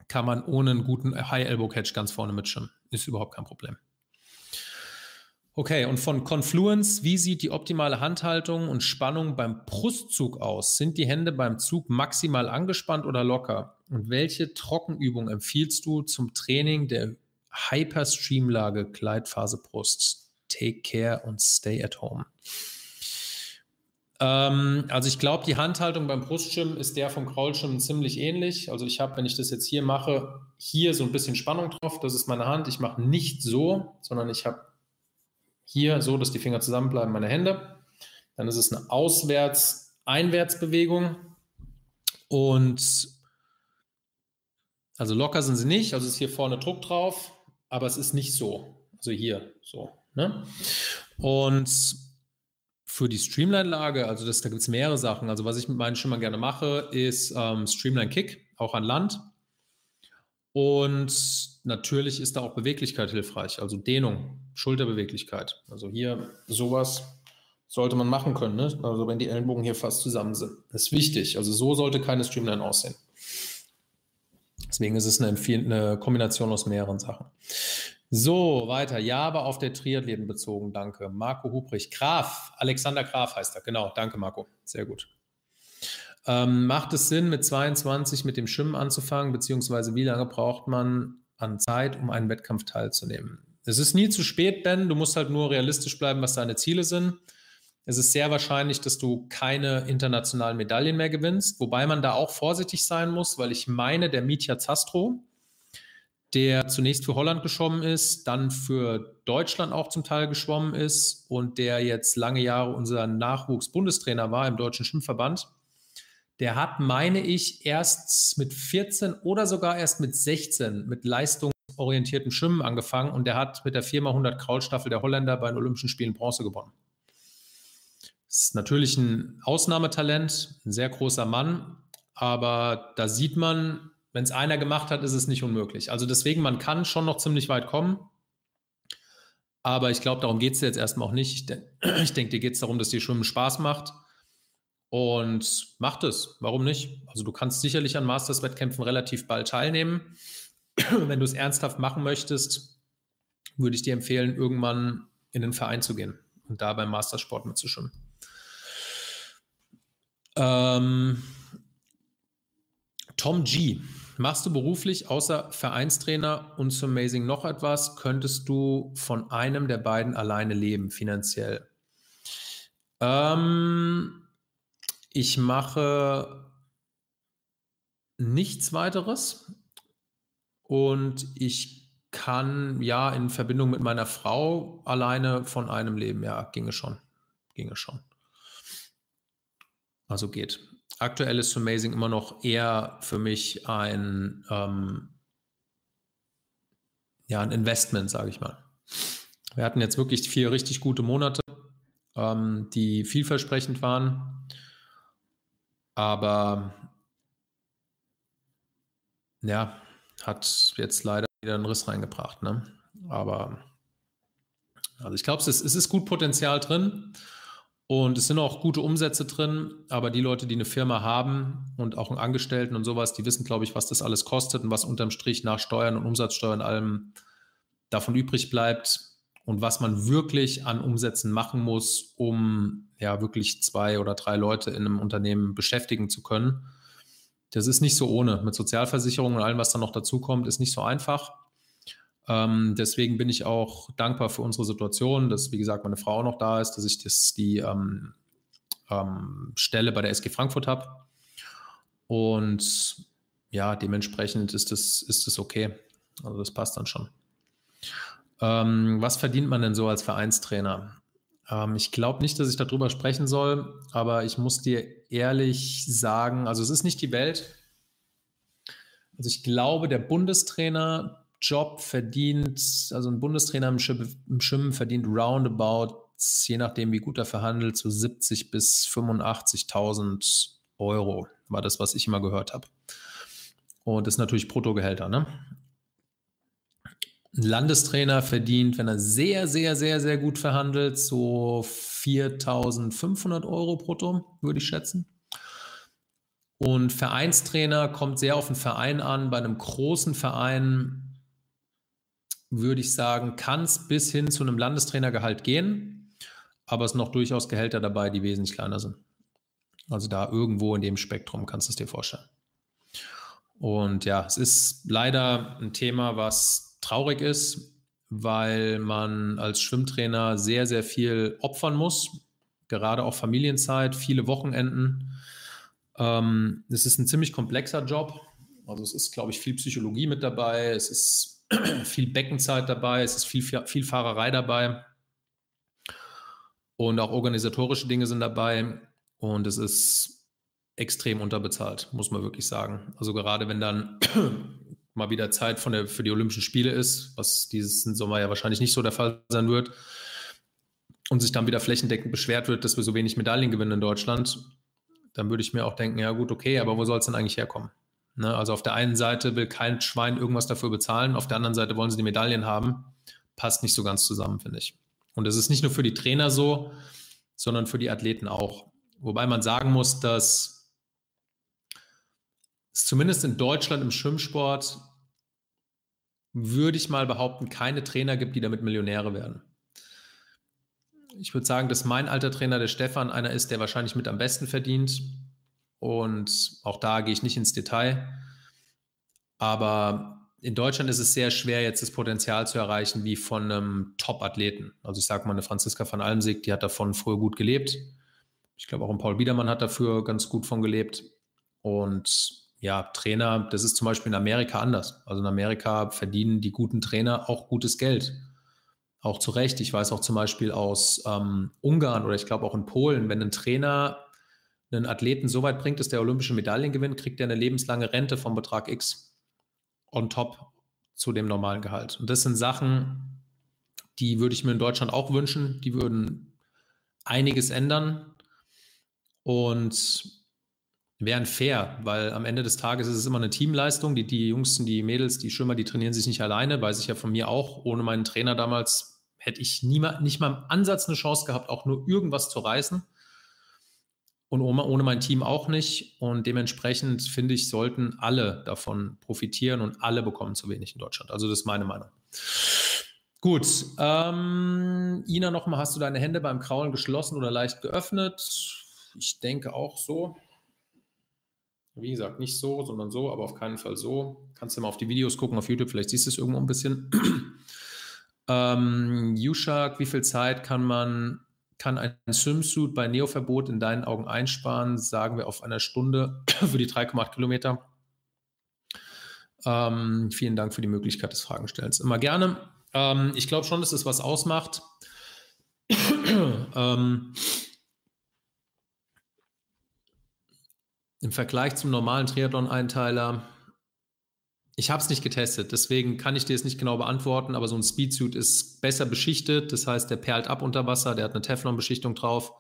kann man ohne einen guten High Elbow Catch ganz vorne mitschwimmen. Ist überhaupt kein Problem. Okay, und von Confluence, wie sieht die optimale Handhaltung und Spannung beim Brustzug aus? Sind die Hände beim Zug maximal angespannt oder locker? Und welche Trockenübung empfiehlst du zum Training der Hyperstreamlage, Gleitphase Brust. Take care und stay at home. Ähm, also ich glaube, die Handhaltung beim Brustschwimmen ist der vom Kraulschwimmen ziemlich ähnlich. Also ich habe, wenn ich das jetzt hier mache, hier so ein bisschen Spannung drauf. Das ist meine Hand. Ich mache nicht so, sondern ich habe hier so, dass die Finger zusammenbleiben, meine Hände. Dann ist es eine Auswärts-Einwärts-Bewegung. Und also locker sind sie nicht. Also ist hier vorne Druck drauf aber es ist nicht so. Also hier so. Ne? Und für die Streamline-Lage, also das, da gibt es mehrere Sachen. Also was ich mit meinen Schimmern gerne mache, ist ähm, Streamline-Kick, auch an Land. Und natürlich ist da auch Beweglichkeit hilfreich, also Dehnung, Schulterbeweglichkeit. Also hier sowas sollte man machen können, ne? also wenn die Ellenbogen hier fast zusammen sind. Das ist wichtig. Also so sollte keine Streamline aussehen. Deswegen ist es eine, eine Kombination aus mehreren Sachen. So, weiter. Ja, aber auf der Triathleten bezogen, danke. Marco Hubrich. Graf, Alexander Graf heißt er. Genau, danke, Marco. Sehr gut. Ähm, macht es Sinn, mit 22 mit dem Schwimmen anzufangen, beziehungsweise wie lange braucht man an Zeit, um einen Wettkampf teilzunehmen? Es ist nie zu spät, Ben. Du musst halt nur realistisch bleiben, was deine Ziele sind es ist sehr wahrscheinlich, dass du keine internationalen Medaillen mehr gewinnst, wobei man da auch vorsichtig sein muss, weil ich meine, der Mitya Zastro, der zunächst für Holland geschwommen ist, dann für Deutschland auch zum Teil geschwommen ist und der jetzt lange Jahre unser Nachwuchsbundestrainer war im Deutschen Schwimmverband, der hat, meine ich, erst mit 14 oder sogar erst mit 16 mit leistungsorientiertem Schwimmen angefangen und der hat mit der 4x100 Kraulstaffel der Holländer bei den Olympischen Spielen Bronze gewonnen. Ist natürlich ein Ausnahmetalent, ein sehr großer Mann, aber da sieht man, wenn es einer gemacht hat, ist es nicht unmöglich. Also deswegen, man kann schon noch ziemlich weit kommen. Aber ich glaube, darum geht es jetzt erstmal auch nicht. Ich, ich denke, dir geht es darum, dass dir Schwimmen Spaß macht. Und macht es. Warum nicht? Also du kannst sicherlich an Masters-Wettkämpfen relativ bald teilnehmen. Wenn du es ernsthaft machen möchtest, würde ich dir empfehlen, irgendwann in den Verein zu gehen und da beim Mastersport mitzuschwimmen. Ähm, Tom G. Machst du beruflich außer Vereinstrainer und zum Amazing noch etwas? Könntest du von einem der beiden alleine leben, finanziell? Ähm, ich mache nichts weiteres und ich kann ja in Verbindung mit meiner Frau alleine von einem leben. Ja, ginge schon. Ginge schon. Also geht. Aktuell ist Amazing immer noch eher für mich ein, ähm, ja, ein Investment, sage ich mal. Wir hatten jetzt wirklich vier richtig gute Monate, ähm, die vielversprechend waren. Aber ja, hat jetzt leider wieder einen Riss reingebracht. Ne? Aber also ich glaube, es ist, es ist gut Potenzial drin. Und es sind auch gute Umsätze drin, aber die Leute, die eine Firma haben und auch einen Angestellten und sowas, die wissen, glaube ich, was das alles kostet und was unterm Strich nach Steuern und Umsatzsteuern allem davon übrig bleibt. und was man wirklich an Umsätzen machen muss, um ja wirklich zwei oder drei Leute in einem Unternehmen beschäftigen zu können. Das ist nicht so ohne. Mit Sozialversicherung und allem, was dann noch dazukommt, ist nicht so einfach. Ähm, deswegen bin ich auch dankbar für unsere Situation, dass, wie gesagt, meine Frau noch da ist, dass ich das, die ähm, ähm, Stelle bei der SG Frankfurt habe. Und ja, dementsprechend ist das, ist das okay. Also das passt dann schon. Ähm, was verdient man denn so als Vereinstrainer? Ähm, ich glaube nicht, dass ich darüber sprechen soll, aber ich muss dir ehrlich sagen, also es ist nicht die Welt. Also ich glaube, der Bundestrainer-Job verdient, also ein Bundestrainer im, Schwimmen verdient roundabout, je nachdem wie gut er verhandelt, so 70 bis 85.000 Euro, war das, was ich immer gehört habe. Und das ist natürlich Bruttogehälter, ne? Ein Landestrainer verdient, wenn er sehr, sehr, sehr, sehr gut verhandelt, so 4.500 Euro brutto, würde ich schätzen. Und Vereinstrainer kommt sehr auf den Verein an. Bei einem großen Verein würde ich sagen, kann es bis hin zu einem Landestrainergehalt gehen, aber es sind noch durchaus Gehälter dabei, die wesentlich kleiner sind. Also da irgendwo in dem Spektrum kannst du es dir vorstellen. Und ja, es ist leider ein Thema, was traurig ist, weil man als Schwimmtrainer sehr, sehr viel opfern muss, gerade auch Familienzeit, viele Wochenenden. Ähm, es ist ein ziemlich komplexer Job. Also es ist, glaube ich, viel Psychologie mit dabei, es ist viel Beckenzeit dabei, es ist viel, viel Fahrerei dabei und auch organisatorische Dinge sind dabei und es ist extrem unterbezahlt, muss man wirklich sagen. Also gerade wenn dann mal wieder Zeit von der, für die Olympischen Spiele ist, was dieses Sommer ja wahrscheinlich nicht so der Fall sein wird, und sich dann wieder flächendeckend beschwert wird, dass wir so wenig Medaillen gewinnen in Deutschland, dann würde ich mir auch denken, ja gut, okay, aber wo soll es denn eigentlich herkommen? Ne? Also auf der einen Seite will kein Schwein irgendwas dafür bezahlen, auf der anderen Seite wollen sie die Medaillen haben. Passt nicht so ganz zusammen, finde ich. Und es ist nicht nur für die Trainer so, sondern für die Athleten auch. Wobei man sagen muss, dass es zumindest in Deutschland im Schwimmsport, würde ich mal behaupten, keine Trainer gibt, die damit Millionäre werden. Ich würde sagen, dass mein alter Trainer, der Stefan, einer ist, der wahrscheinlich mit am besten verdient. Und auch da gehe ich nicht ins Detail. Aber in Deutschland ist es sehr schwer, jetzt das Potenzial zu erreichen wie von einem Top-Athleten. Also ich sage mal, eine Franziska van Almsieg, die hat davon früher gut gelebt. Ich glaube, auch ein Paul Biedermann hat dafür ganz gut von gelebt. Und ja, Trainer, das ist zum Beispiel in Amerika anders. Also in Amerika verdienen die guten Trainer auch gutes Geld. Auch zu Recht. Ich weiß auch zum Beispiel aus ähm, Ungarn oder ich glaube auch in Polen, wenn ein Trainer einen Athleten so weit bringt, dass der olympische Medaillen gewinnt, kriegt er eine lebenslange Rente vom Betrag X on top zu dem normalen Gehalt. Und das sind Sachen, die würde ich mir in Deutschland auch wünschen. Die würden einiges ändern. Und wären fair, weil am Ende des Tages ist es immer eine Teamleistung. Die, die Jungs, die Mädels, die Schwimmer, die trainieren sich nicht alleine, weiß ich ja von mir auch. Ohne meinen Trainer damals hätte ich nie mal, nicht mal im Ansatz eine Chance gehabt, auch nur irgendwas zu reißen. Und ohne, mein Team auch nicht. Und dementsprechend finde ich, sollten alle davon profitieren und alle bekommen zu wenig in Deutschland. Also das ist meine Meinung. Gut, ähm, Ina, nochmal, hast du deine Hände beim Kraulen geschlossen oder leicht geöffnet? Ich denke auch so. Wie gesagt, nicht so, sondern so, aber auf keinen Fall so. Kannst du mal auf die Videos gucken auf YouTube, vielleicht siehst du es irgendwo ein bisschen. ähm, Yushak, wie viel Zeit kann man, kann ein Swimsuit bei Neoverbot in deinen Augen einsparen? Sagen wir auf einer Stunde für die 3,8 Kilometer. Ähm, vielen Dank für die Möglichkeit des Fragenstellens. Immer gerne. Ähm, ich glaube schon, dass es was ausmacht. ähm, Im Vergleich zum normalen Triathlon-Einteiler, ich habe es nicht getestet, deswegen kann ich dir es nicht genau beantworten, aber so ein Speedsuit ist besser beschichtet, das heißt, der perlt ab unter Wasser, der hat eine Teflon-Beschichtung drauf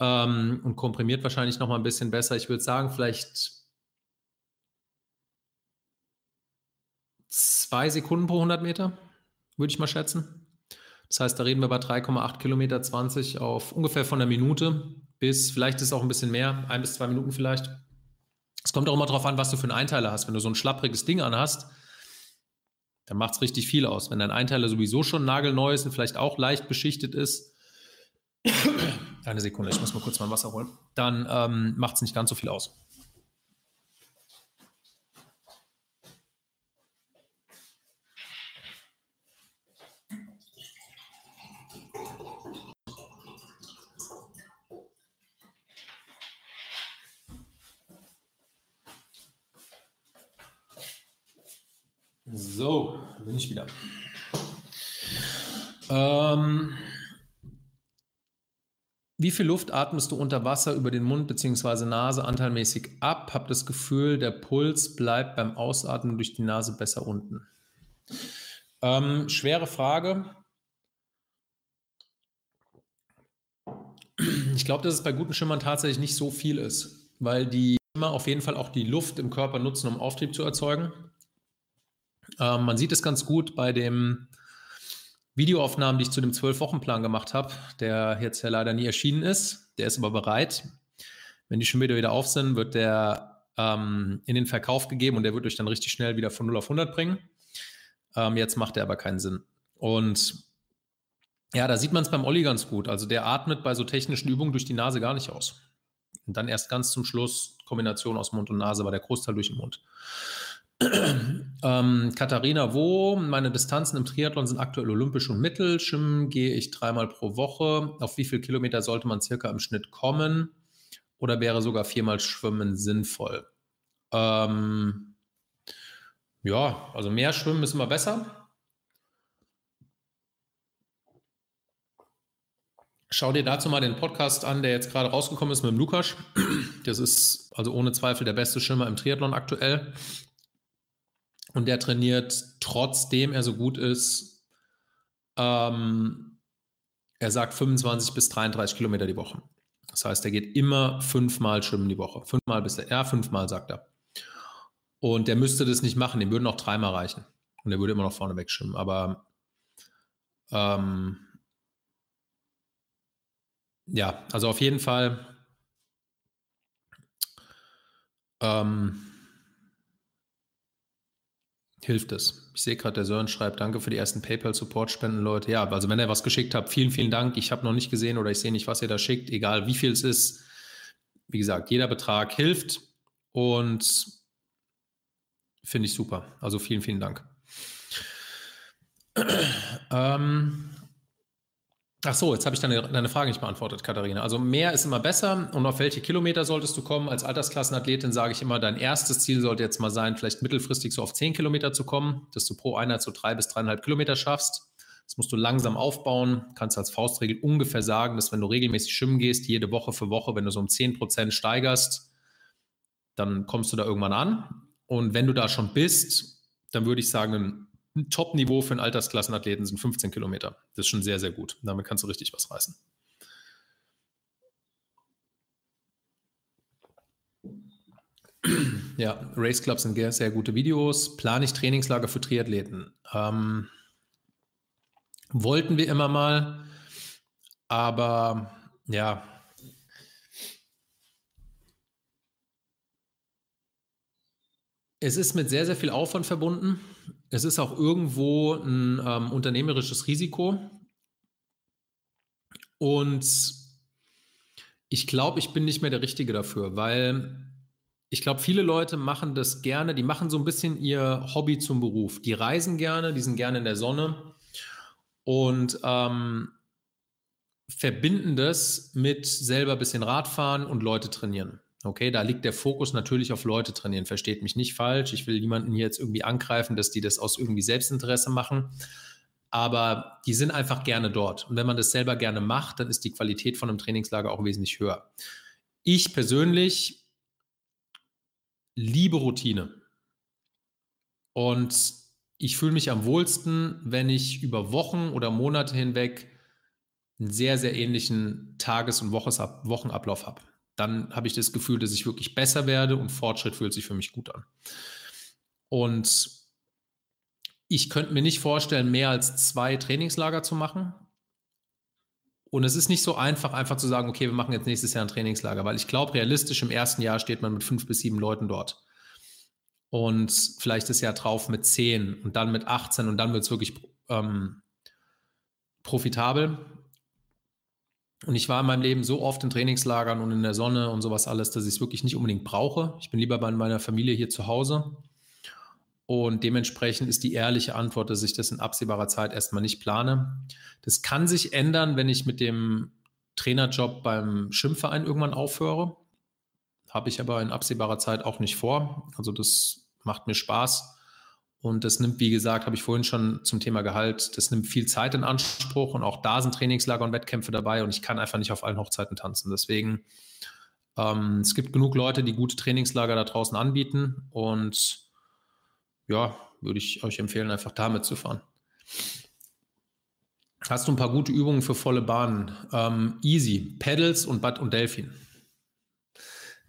ähm, und komprimiert wahrscheinlich noch mal ein bisschen besser. Ich würde sagen, vielleicht zwei Sekunden pro 100 Meter, würde ich mal schätzen. Das heißt, da reden wir bei 3,8 Kilometer 20 auf ungefähr von der Minute bis, vielleicht ist es auch ein bisschen mehr, ein bis zwei Minuten vielleicht. Es kommt auch immer darauf an, was du für einen Einteiler hast. Wenn du so ein schlappriges Ding anhast, dann macht es richtig viel aus. Wenn dein Einteiler sowieso schon nagelneu ist und vielleicht auch leicht beschichtet ist, eine Sekunde, ich muss mal kurz mein Wasser holen, dann ähm, macht es nicht ganz so viel aus. So, bin ich wieder. Ähm, wie viel Luft atmest du unter Wasser über den Mund bzw. Nase anteilmäßig ab? Hab das Gefühl, der Puls bleibt beim Ausatmen durch die Nase besser unten. Ähm, schwere Frage. Ich glaube, dass es bei guten Schimmern tatsächlich nicht so viel ist, weil die Schimmer auf jeden Fall auch die Luft im Körper nutzen, um Auftrieb zu erzeugen. Ähm, man sieht es ganz gut bei den Videoaufnahmen, die ich zu dem Zwölf-Wochen-Plan gemacht habe, der jetzt ja leider nie erschienen ist. Der ist aber bereit. Wenn die schon wieder, wieder auf sind, wird der ähm, in den Verkauf gegeben und der wird euch dann richtig schnell wieder von 0 auf 100 bringen. Ähm, jetzt macht der aber keinen Sinn. Und ja, da sieht man es beim Olli ganz gut. Also der atmet bei so technischen Übungen durch die Nase gar nicht aus. Und dann erst ganz zum Schluss Kombination aus Mund und Nase, aber der Großteil durch den Mund. Ähm, Katharina, wo? Meine Distanzen im Triathlon sind aktuell olympisch und mittel. Schwimmen gehe ich dreimal pro Woche. Auf wie viele Kilometer sollte man circa im Schnitt kommen? Oder wäre sogar viermal Schwimmen sinnvoll? Ähm, ja, also mehr Schwimmen ist immer besser. Schau dir dazu mal den Podcast an, der jetzt gerade rausgekommen ist mit dem Lukas. Das ist also ohne Zweifel der beste Schwimmer im Triathlon aktuell. Und der trainiert, trotzdem er so gut ist, ähm, er sagt 25 bis 33 Kilometer die Woche. Das heißt, er geht immer fünfmal schwimmen die Woche. Fünfmal bis er, ja, fünfmal sagt er. Und der müsste das nicht machen, dem würden auch dreimal reichen. Und er würde immer noch vorne wegschwimmen. Aber ähm, ja, also auf jeden Fall ähm, hilft es. Ich sehe gerade, der Sören schreibt, danke für die ersten PayPal-Support-Spenden, Leute. Ja, also wenn ihr was geschickt habt, vielen, vielen Dank. Ich habe noch nicht gesehen oder ich sehe nicht, was ihr da schickt, egal wie viel es ist. Wie gesagt, jeder Betrag hilft und finde ich super. Also vielen, vielen Dank. ähm, Ach so, jetzt habe ich deine, deine Frage nicht beantwortet, Katharina. Also mehr ist immer besser. Und auf welche Kilometer solltest du kommen? Als Altersklassenathletin sage ich immer, dein erstes Ziel sollte jetzt mal sein, vielleicht mittelfristig so auf 10 Kilometer zu kommen, dass du pro Einheit so drei bis dreieinhalb Kilometer schaffst. Das musst du langsam aufbauen. Kannst als Faustregel ungefähr sagen, dass wenn du regelmäßig schwimmen gehst, jede Woche für Woche, wenn du so um 10 Prozent steigerst, dann kommst du da irgendwann an. Und wenn du da schon bist, dann würde ich sagen, Top-Niveau für einen Altersklassenathleten sind 15 Kilometer. Das ist schon sehr, sehr gut. Damit kannst du richtig was reißen. Ja, Race Clubs sind sehr, sehr gute Videos. Plane ich Trainingslager für Triathleten? Ähm, wollten wir immer mal, aber ja. Es ist mit sehr, sehr viel Aufwand verbunden es ist auch irgendwo ein ähm, unternehmerisches Risiko. Und ich glaube, ich bin nicht mehr der Richtige dafür, weil ich glaube, viele Leute machen das gerne, die machen so ein bisschen ihr Hobby zum Beruf. Die reisen gerne, die sind gerne in der Sonne und ähm, verbinden das mit selber ein bisschen Radfahren und Leute trainieren. Okay, da liegt der Fokus natürlich auf Leute trainieren. Versteht mich nicht falsch. Ich will niemanden hier jetzt irgendwie angreifen, dass die das aus irgendwie Selbstinteresse machen. Aber die sind einfach gerne dort. Und wenn man das selber gerne macht, dann ist die Qualität von einem Trainingslager auch wesentlich höher. Ich persönlich liebe Routine. Und ich fühle mich am wohlsten, wenn ich über Wochen oder Monate hinweg einen sehr, sehr ähnlichen Tages- und Wochenablauf habe dann habe ich das Gefühl, dass ich wirklich besser werde und Fortschritt fühlt sich für mich gut an. Und ich könnte mir nicht vorstellen, mehr als zwei Trainingslager zu machen. Und es ist nicht so einfach, einfach zu sagen, okay, wir machen jetzt nächstes Jahr ein Trainingslager, weil ich glaube, realistisch im ersten Jahr steht man mit fünf bis sieben Leuten dort. und vielleicht das Jahr drauf mit 10 und dann mit 18 und dann wird es wirklich ähm, profitabel. Und ich war in meinem Leben so oft in Trainingslagern und in der Sonne und sowas alles, dass ich es wirklich nicht unbedingt brauche. Ich bin lieber bei meiner Familie hier zu Hause. Und dementsprechend ist die ehrliche Antwort, dass ich das in absehbarer Zeit erstmal nicht plane. Das kann sich ändern, wenn ich mit dem Trainerjob beim Schimpfverein irgendwann aufhöre. Habe ich aber in absehbarer Zeit auch nicht vor. Also das macht mir Spaß. Und das nimmt, wie gesagt, habe ich vorhin schon zum Thema Gehalt, das nimmt viel Zeit in Anspruch und auch da sind Trainingslager und Wettkämpfe dabei und ich kann einfach nicht auf allen Hochzeiten tanzen. Deswegen, ähm, es gibt genug Leute, die gute Trainingslager da draußen anbieten und ja, würde ich euch empfehlen, einfach damit zu fahren. Hast du ein paar gute Übungen für volle Bahnen? Ähm, easy, Pedals und Bad und Delfin.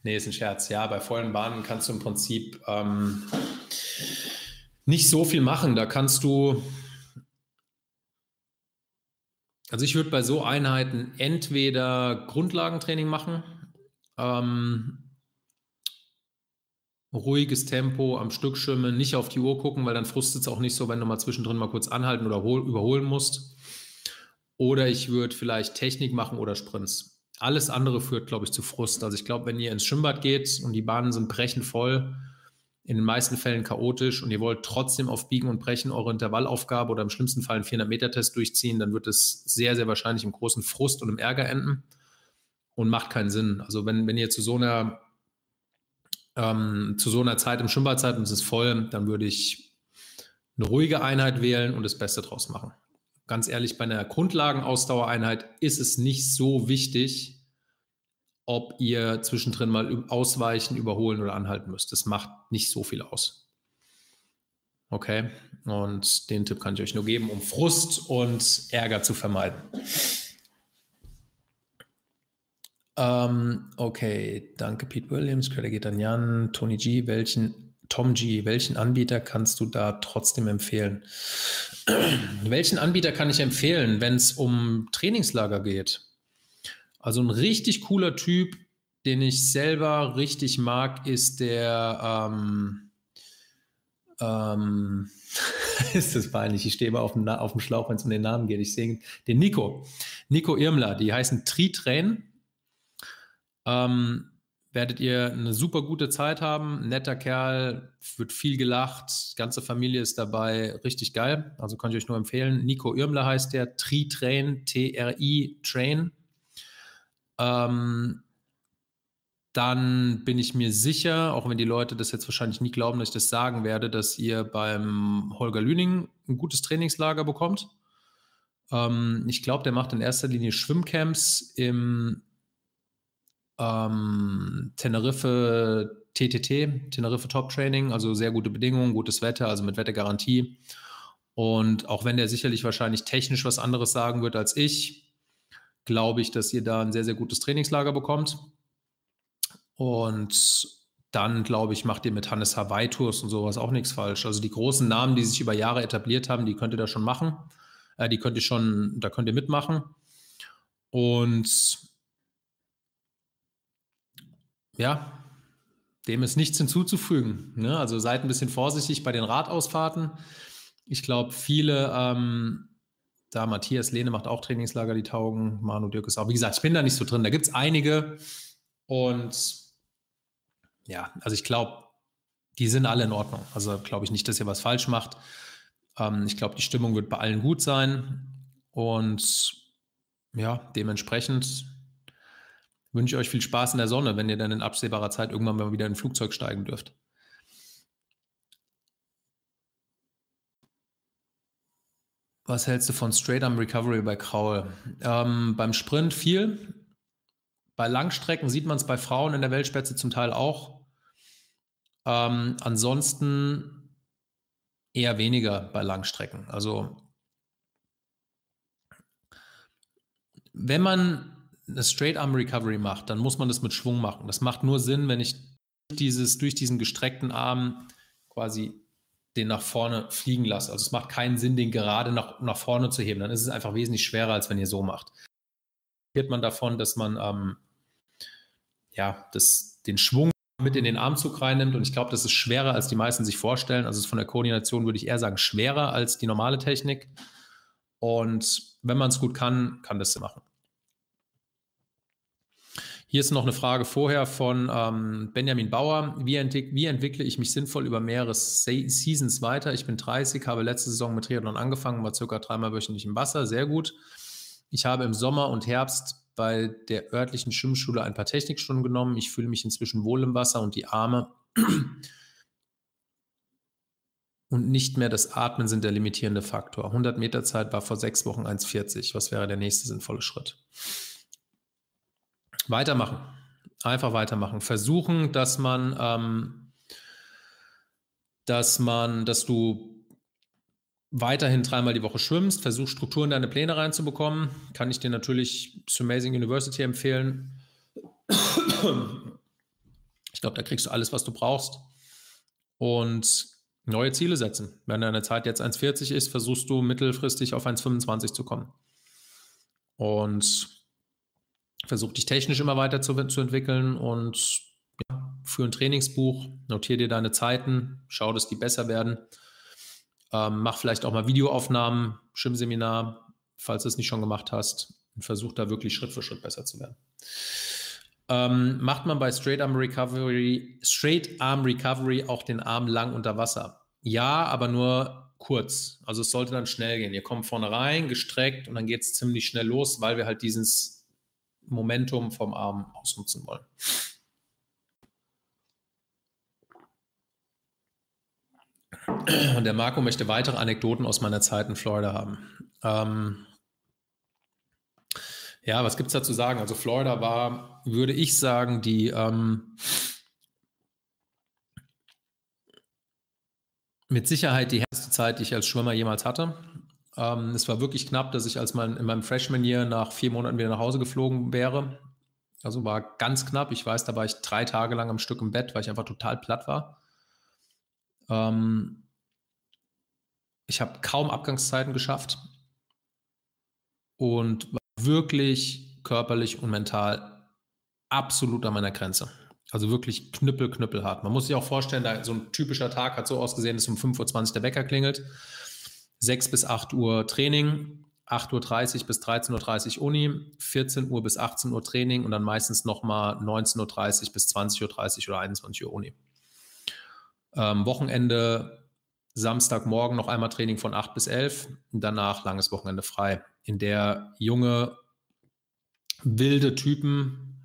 Nee, ist ein Scherz. Ja, bei vollen Bahnen kannst du im Prinzip ähm, nicht so viel machen. Da kannst du, also ich würde bei so Einheiten entweder Grundlagentraining machen, ähm, ruhiges Tempo am Stück schwimmen, nicht auf die Uhr gucken, weil dann frustet es auch nicht so, wenn du mal zwischendrin mal kurz anhalten oder überholen musst. Oder ich würde vielleicht Technik machen oder Sprints. Alles andere führt, glaube ich, zu Frust. Also ich glaube, wenn ihr ins Schwimmbad geht und die Bahnen sind brechend voll, in den meisten Fällen chaotisch und ihr wollt trotzdem auf Biegen und Brechen eure Intervallaufgabe oder im schlimmsten Fall einen 400-Meter-Test durchziehen, dann wird es sehr, sehr wahrscheinlich im großen Frust und im Ärger enden und macht keinen Sinn. Also wenn, wenn ihr zu so einer ähm, zu so einer Zeit im Schwimmbad seid und es ist voll, dann würde ich eine ruhige Einheit wählen und das Beste draus machen. Ganz ehrlich, bei einer Grundlagenausdauereinheit ist es nicht so wichtig, ob ihr zwischendrin mal ausweichen, überholen oder anhalten müsst. Das macht nicht so viel aus. Okay, und den Tipp kann ich euch nur geben, um Frust und Ärger zu vermeiden. Ähm, okay, danke Pete Williams, Credit geht an Jan, Tony G, welchen Tom G, welchen Anbieter kannst du da trotzdem empfehlen? welchen Anbieter kann ich empfehlen, wenn es um Trainingslager geht? Also ein richtig cooler Typ, den ich selber richtig mag, ist der, ähm, ähm, ist das peinlich, ich stehe immer auf dem, auf dem Schlauch, wenn es um den Namen geht. Ich sehe den Nico, Nico Irmler, die heißen Tri-Train. Ähm, werdet ihr eine super gute Zeit haben. Netter Kerl, wird viel gelacht, ganze Familie ist dabei, richtig geil. Also kann ich euch nur empfehlen. Nico Irmler heißt der, Tri-Train, T-R-I-Train. Ähm, dann bin ich mir sicher, auch wenn die Leute das jetzt wahrscheinlich nie glauben, dass ich das sagen werde, dass ihr beim Holger Lüning ein gutes Trainingslager bekommt. Ähm, ich glaube, der macht in erster Linie Schwimmcamps im ähm, Teneriffe TTT, Teneriffe Top Training, also sehr gute Bedingungen, gutes Wetter, also mit Wettergarantie. Und auch wenn der sicherlich wahrscheinlich technisch was anderes sagen wird als ich, glaube ich, dass ihr da ein sehr, sehr gutes Trainingslager bekommt. Und dann, glaube ich, macht ihr mit Hannes Hawaii Tours und sowas auch nichts falsch. Also die großen Namen, die sich über Jahre etabliert haben, die könnt ihr da schon machen. Äh, die könnt ihr schon, da könnt ihr mitmachen. Und ja, dem ist nichts hinzuzufügen. Ne? Also seid ein bisschen vorsichtig bei den Radausfahrten. Ich glaube, viele ähm, da Matthias Lehne macht auch Trainingslager, die taugen. Manu Dirk ist auch. Wie gesagt, ich bin da nicht so drin. Da gibt es einige. Und ja, also ich glaube, die sind alle in Ordnung. Also glaube ich nicht, dass ihr was falsch macht. Ähm, ich glaube, die Stimmung wird bei allen gut sein. Und ja, dementsprechend wünsche ich euch viel Spaß in der Sonne, wenn ihr dann in absehbarer Zeit irgendwann mal wieder in ein Flugzeug steigen dürft. Was hältst du von Straight Arm Recovery bei Kraul? Ähm, beim Sprint viel. Bei Langstrecken sieht man es bei Frauen in der Weltspitze zum Teil auch. Ähm, ansonsten eher weniger bei Langstrecken. Also wenn man eine Straight Arm Recovery macht, dann muss man das mit Schwung machen. Das macht nur Sinn, wenn ich dieses durch diesen gestreckten Arm quasi den nach vorne fliegen lasst. Also es macht keinen Sinn, den gerade nach, nach vorne zu heben. Dann ist es einfach wesentlich schwerer, als wenn ihr so macht. Wird man davon, dass man ähm, ja, das, den Schwung mit in den Armzug reinnimmt. Und ich glaube, das ist schwerer, als die meisten sich vorstellen. Also von der Koordination würde ich eher sagen, schwerer als die normale Technik. Und wenn man es gut kann, kann das machen. Hier ist noch eine Frage vorher von ähm, Benjamin Bauer. Wie, entwick wie, entwickle ich mich sinnvoll über mehrere Se Seasons weiter? Ich bin 30, habe letzte Saison mit Triathlon angefangen, war circa dreimal wöchentlich im Wasser, sehr gut. Ich habe im Sommer und Herbst bei der örtlichen Schwimmschule ein paar Technikstunden genommen. Ich fühle mich inzwischen wohl im Wasser und die Arme und nicht mehr das Atmen sind der limitierende Faktor. 100 Meter Zeit war vor sechs Wochen 1,40. Was wäre der nächste sinnvolle Schritt? Weitermachen. Einfach weitermachen. Versuchen, dass man, ähm, dass man, dass du weiterhin dreimal die Woche schwimmst. Versuch Struktur in deine Pläne reinzubekommen. Kann ich dir natürlich zu Amazing University empfehlen. Ich glaube, da kriegst du alles, was du brauchst. Und neue Ziele setzen. Wenn deine Zeit jetzt 1,40 ist, versuchst du mittelfristig auf 1,25 zu kommen. Und versuch dich technisch immer weiter zu, zu entwickeln und ja, für ein Trainingsbuch, notiere dir deine Zeiten, schau, dass die besser werden. Ähm, mach vielleicht auch mal Videoaufnahmen, Schwimmseminar, falls du es nicht schon gemacht hast, und versuch da wirklich Schritt für Schritt besser zu werden. Ähm, macht man bei Straight Arm Recovery, Straight Arm Recovery auch den Arm lang unter Wasser? Ja, aber nur kurz. Also es sollte dann schnell gehen. Ihr kommt vorne rein, gestreckt und dann geht es ziemlich schnell los, weil wir halt dieses Momentum vom Arm ausnutzen wollen. Und der Marco möchte weitere Anekdoten aus meiner Zeit in Florida haben. Ähm ja, was gibt es da zu sagen? Also Florida war, würde ich sagen, die ähm mit Sicherheit die härteste Zeit, die ich als Schwimmer jemals hatte. Ähm, es war wirklich knapp, dass ich als mein, in meinem Freshman Year nach vier Monaten wieder nach Hause geflogen wäre. Also war ganz knapp. Ich weiß, da war ich drei Tage lang am Stück im Bett, weil ich einfach total platt war. Ähm, ich habe kaum Abgangszeiten geschafft und war wirklich körperlich und mental absolut an meiner Grenze. Also wirklich knüppel, knüppelhart. Man muss sich auch vorstellen, da so ein typischer Tag hat so ausgesehen, dass um 5.20 Uhr der Wecker klingelt. 6 bis 8 Uhr Training, 8.30 Uhr bis 13.30 Uhr Uni, 14 Uhr bis 18 Uhr Training und dann meistens nochmal 19.30 Uhr bis 20.30 Uhr oder 21 Uhr Uni. Ähm, Wochenende, Samstagmorgen noch einmal Training von 8 bis 11 und danach langes Wochenende frei, in der junge, wilde Typen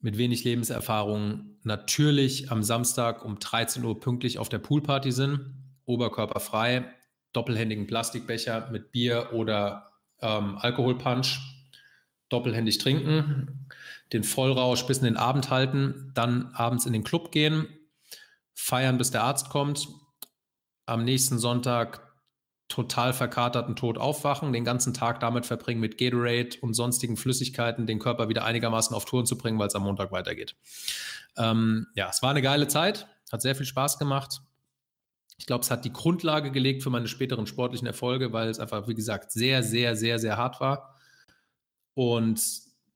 mit wenig Lebenserfahrung natürlich am Samstag um 13 Uhr pünktlich auf der Poolparty sind, oberkörperfrei, doppelhändigen Plastikbecher mit Bier oder ähm, Alkoholpunch doppelhändig trinken, den Vollrausch bis in den Abend halten, dann abends in den Club gehen, feiern, bis der Arzt kommt, am nächsten Sonntag total verkaterten Tod aufwachen, den ganzen Tag damit verbringen, mit Gatorade und sonstigen Flüssigkeiten den Körper wieder einigermaßen auf Touren zu bringen, weil es am Montag weitergeht. Ähm, ja, es war eine geile Zeit, hat sehr viel Spaß gemacht. Ich glaube, es hat die Grundlage gelegt für meine späteren sportlichen Erfolge, weil es einfach, wie gesagt, sehr, sehr, sehr, sehr hart war. Und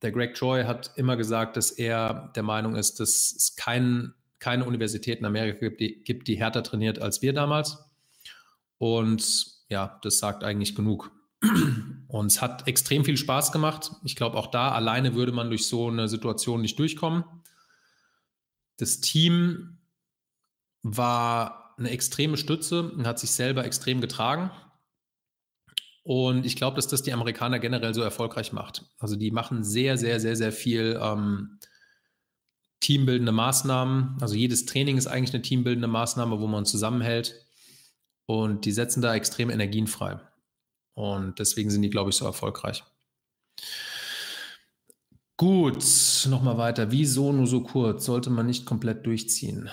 der Greg Troy hat immer gesagt, dass er der Meinung ist, dass es kein, keine Universität in Amerika gibt die, gibt, die härter trainiert als wir damals. Und ja, das sagt eigentlich genug. Und es hat extrem viel Spaß gemacht. Ich glaube, auch da alleine würde man durch so eine Situation nicht durchkommen. Das Team war eine extreme Stütze und hat sich selber extrem getragen. Und ich glaube, dass das die Amerikaner generell so erfolgreich macht. Also die machen sehr, sehr, sehr, sehr viel ähm, teambildende Maßnahmen. Also jedes Training ist eigentlich eine teambildende Maßnahme, wo man zusammenhält. Und die setzen da extrem Energien frei. Und deswegen sind die, glaube ich, so erfolgreich. Gut, nochmal weiter. Wieso nur so kurz? Sollte man nicht komplett durchziehen?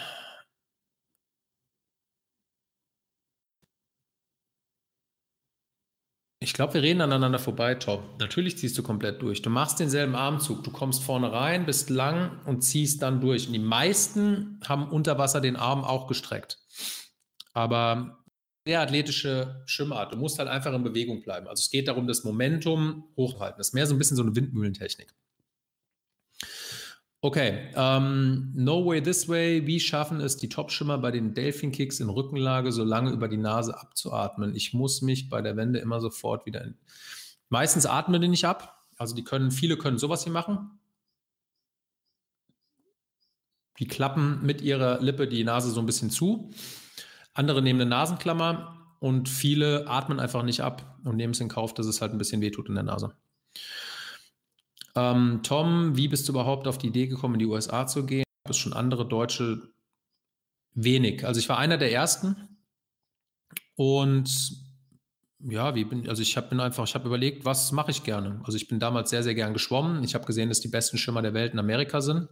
Ich glaube, wir reden aneinander vorbei, Top. Natürlich ziehst du komplett durch. Du machst denselben Armzug. Du kommst vorne rein, bist lang und ziehst dann durch. Und die meisten haben unter Wasser den Arm auch gestreckt. Aber sehr athletische Schwimmart. Du musst halt einfach in Bewegung bleiben. Also es geht darum, das Momentum hochzuhalten. Das ist mehr so ein bisschen so eine Windmühlentechnik. Okay, ähm, No Way This Way. Wie schaffen es die Topschimmer bei den Delfin Kicks in Rückenlage so lange über die Nase abzuatmen? Ich muss mich bei der Wende immer sofort wieder. In Meistens atmen die nicht ab. Also die können, viele können sowas hier machen. Die klappen mit ihrer Lippe die Nase so ein bisschen zu. Andere nehmen eine Nasenklammer und viele atmen einfach nicht ab und nehmen es in Kauf, dass es halt ein bisschen wehtut in der Nase. Ähm, Tom, wie bist du überhaupt auf die Idee gekommen, in die USA zu gehen? Gab es schon andere Deutsche? Wenig. Also ich war einer der ersten und ja, wie bin, also ich habe bin einfach, ich habe überlegt, was mache ich gerne. Also ich bin damals sehr, sehr gern geschwommen. Ich habe gesehen, dass die besten Schimmer der Welt in Amerika sind.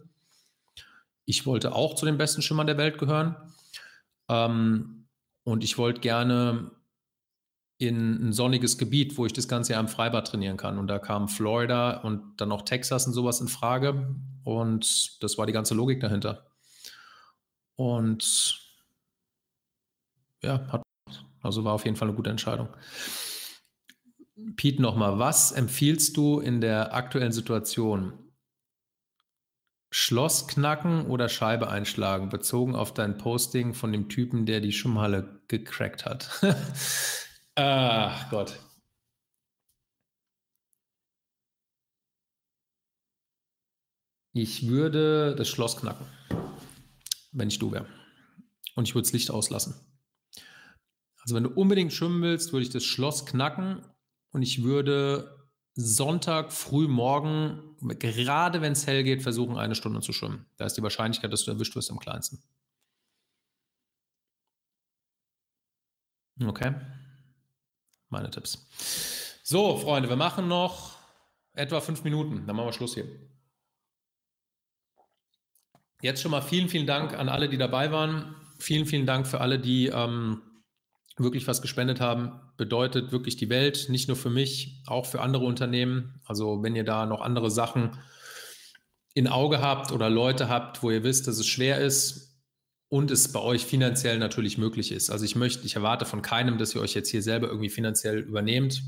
Ich wollte auch zu den besten Schimmern der Welt gehören. Ähm, und ich wollte gerne in ein sonniges Gebiet, wo ich das ganze Jahr im Freibad trainieren kann. Und da kam Florida und dann auch Texas und sowas in Frage. Und das war die ganze Logik dahinter. Und ja, hat, also war auf jeden Fall eine gute Entscheidung. Pete, nochmal, was empfiehlst du in der aktuellen Situation? Schloss knacken oder Scheibe einschlagen, bezogen auf dein Posting von dem Typen, der die Schwimmhalle gecrackt hat. Ach Gott. Ich würde das Schloss knacken, wenn ich du wäre. Und ich würde das Licht auslassen. Also wenn du unbedingt schwimmen willst, würde ich das Schloss knacken und ich würde Sonntag früh morgen, gerade wenn es hell geht, versuchen, eine Stunde zu schwimmen. Da ist die Wahrscheinlichkeit, dass du erwischt wirst, am kleinsten. Okay meine Tipps. So, Freunde, wir machen noch etwa fünf Minuten. Dann machen wir Schluss hier. Jetzt schon mal vielen, vielen Dank an alle, die dabei waren. Vielen, vielen Dank für alle, die ähm, wirklich was gespendet haben. Bedeutet wirklich die Welt, nicht nur für mich, auch für andere Unternehmen. Also wenn ihr da noch andere Sachen in Auge habt oder Leute habt, wo ihr wisst, dass es schwer ist, und es bei euch finanziell natürlich möglich ist. Also ich möchte, ich erwarte von keinem, dass ihr euch jetzt hier selber irgendwie finanziell übernehmt.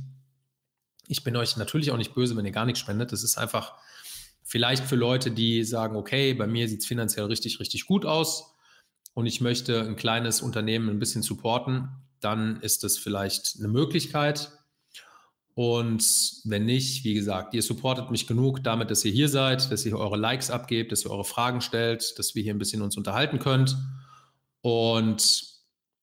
Ich bin euch natürlich auch nicht böse, wenn ihr gar nichts spendet. Das ist einfach vielleicht für Leute, die sagen, okay, bei mir sieht es finanziell richtig, richtig gut aus und ich möchte ein kleines Unternehmen ein bisschen supporten, dann ist das vielleicht eine Möglichkeit. Und wenn nicht, wie gesagt, ihr supportet mich genug damit, dass ihr hier seid, dass ihr eure Likes abgebt, dass ihr eure Fragen stellt, dass wir hier ein bisschen uns unterhalten könnt. Und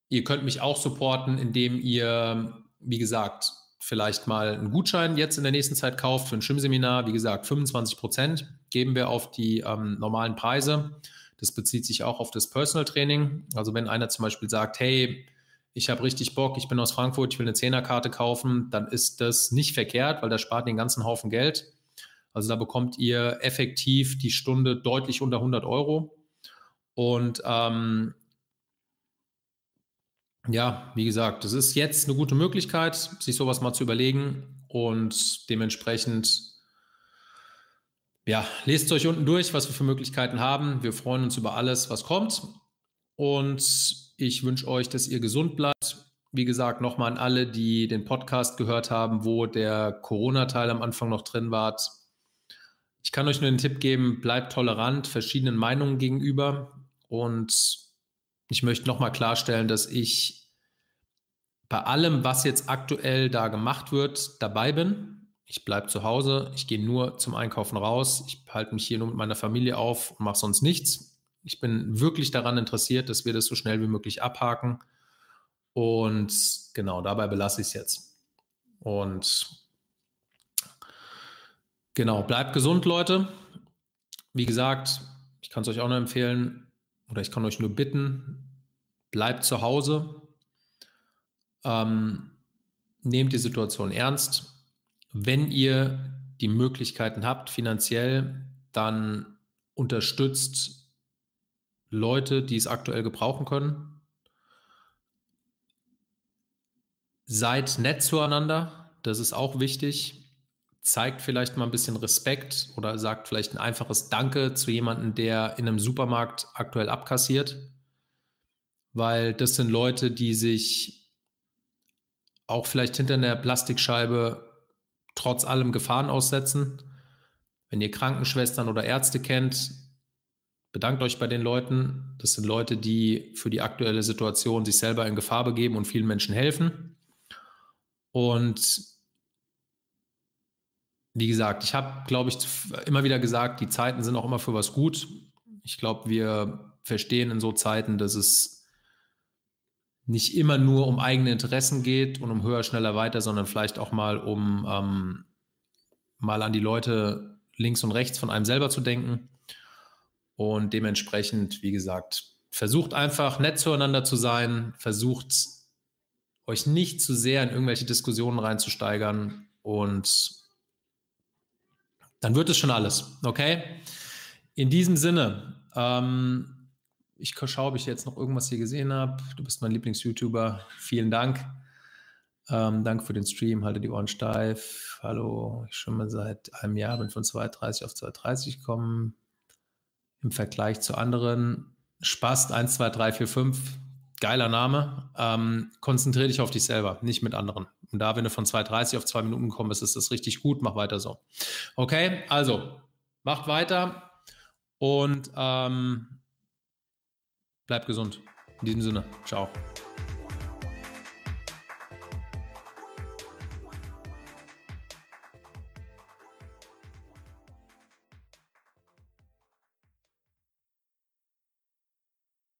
ihr könnt mich auch supporten, indem ihr, wie gesagt, vielleicht mal einen Gutschein jetzt in der nächsten Zeit kauft für ein Schwimmseminar. Wie gesagt, 25 Prozent geben wir auf die ähm, normalen Preise. Das bezieht sich auch auf das Personal Training. Also wenn einer zum Beispiel sagt, hey, ich habe richtig Bock, ich bin aus Frankfurt, ich will eine Zehnerkarte kaufen, dann ist das nicht verkehrt, weil da spart den ganzen Haufen Geld. Also da bekommt ihr effektiv die Stunde deutlich unter 100 Euro. Und ähm, ja, wie gesagt, das ist jetzt eine gute Möglichkeit, sich sowas mal zu überlegen und dementsprechend, ja, lest euch unten durch, was wir für Möglichkeiten haben. Wir freuen uns über alles, was kommt. Und ich wünsche euch, dass ihr gesund bleibt. Wie gesagt, nochmal an alle, die den Podcast gehört haben, wo der Corona-Teil am Anfang noch drin war. Ich kann euch nur einen Tipp geben, bleibt tolerant verschiedenen Meinungen gegenüber. Und ich möchte nochmal klarstellen, dass ich bei allem, was jetzt aktuell da gemacht wird, dabei bin. Ich bleibe zu Hause, ich gehe nur zum Einkaufen raus, ich halte mich hier nur mit meiner Familie auf und mache sonst nichts. Ich bin wirklich daran interessiert, dass wir das so schnell wie möglich abhaken. Und genau, dabei belasse ich es jetzt. Und genau, bleibt gesund, Leute. Wie gesagt, ich kann es euch auch nur empfehlen oder ich kann euch nur bitten, bleibt zu Hause. Ähm, nehmt die Situation ernst. Wenn ihr die Möglichkeiten habt, finanziell, dann unterstützt Leute, die es aktuell gebrauchen können. Seid nett zueinander, das ist auch wichtig. Zeigt vielleicht mal ein bisschen Respekt oder sagt vielleicht ein einfaches Danke zu jemandem, der in einem Supermarkt aktuell abkassiert. Weil das sind Leute, die sich auch vielleicht hinter einer Plastikscheibe trotz allem Gefahren aussetzen. Wenn ihr Krankenschwestern oder Ärzte kennt, Bedankt euch bei den Leuten. Das sind Leute, die für die aktuelle Situation sich selber in Gefahr begeben und vielen Menschen helfen. Und wie gesagt, ich habe, glaube ich, immer wieder gesagt, die Zeiten sind auch immer für was gut. Ich glaube, wir verstehen in so Zeiten, dass es nicht immer nur um eigene Interessen geht und um höher, schneller, weiter, sondern vielleicht auch mal um ähm, mal an die Leute links und rechts von einem selber zu denken. Und dementsprechend, wie gesagt, versucht einfach nett zueinander zu sein, versucht euch nicht zu sehr in irgendwelche Diskussionen reinzusteigern und dann wird es schon alles, okay? In diesem Sinne, ähm, ich schaue, ob ich jetzt noch irgendwas hier gesehen habe. Du bist mein Lieblings-YouTuber. Vielen Dank. Ähm, danke für den Stream. Halte die Ohren steif. Hallo, ich schon mal seit einem Jahr bin von 2,30 auf 2,30 gekommen. Im Vergleich zu anderen. Spast 1, 2, 3, 4, 5. Geiler Name. Ähm, konzentriere dich auf dich selber, nicht mit anderen. Und da, wenn du von 2,30 auf 2 Minuten kommst, ist das richtig gut. Mach weiter so. Okay, also macht weiter und ähm, bleibt gesund. In diesem Sinne, ciao.